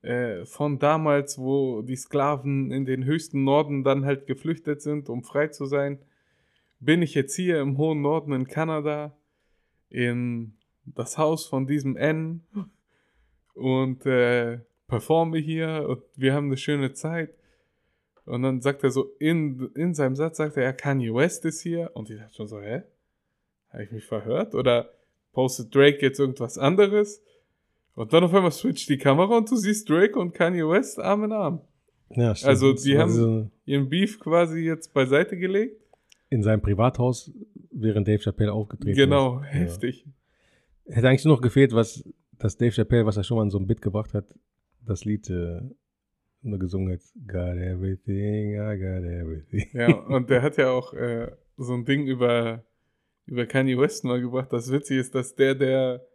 Äh, von damals, wo die Sklaven in den höchsten Norden dann halt geflüchtet sind, um frei zu sein, bin ich jetzt hier im hohen Norden in Kanada, in das Haus von diesem N und äh, performe hier und wir haben eine schöne Zeit. Und dann sagt er so, in, in seinem Satz sagt er, ja, Kanye West ist hier. Und ich dachte schon so, hä? Habe ich mich verhört? Oder postet Drake jetzt irgendwas anderes? Und dann auf einmal switcht die Kamera und du siehst Drake und Kanye West Arm in Arm. Ja, stimmt. Also, die war haben- Ihren Beef quasi jetzt beiseite gelegt. in seinem Privathaus, während Dave Chappelle aufgetreten Genau, ist. heftig. Ja. Hätte eigentlich nur noch gefehlt, was dass Dave Chappelle, was er schon mal in so einem Bit gebracht hat, das Lied äh, nur gesungen hat. Got everything, I got everything. Ja, und der hat ja auch äh, so ein Ding über, über Kanye West mal gebracht. Das Witzige ist, dass der, der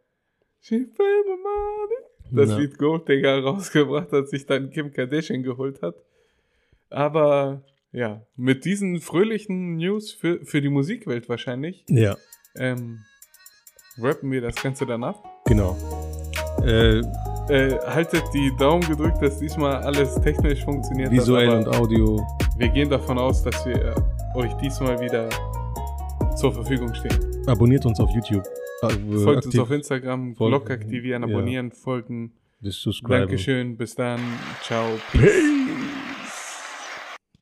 das Ja. Lied Gold Digger rausgebracht hat, sich dann Kim Kardashian geholt hat. Aber ja, mit diesen fröhlichen News für, für die Musikwelt wahrscheinlich, Ja, ähm, rappen wir das Ganze dann ab. genau. Äh, Äh, haltet die Daumen gedrückt, dass diesmal alles technisch funktioniert. hat, visuell aber- und Audio. Wir gehen davon aus, dass wir äh, euch diesmal wieder zur Verfügung stehen. Abonniert uns auf YouTube. Äh, Folgt uns aktiv auf Instagram, folgen. Glocke aktivieren, Ja. abonnieren, folgen. das Subscriben. Dankeschön, bis dann, ciao. Peace.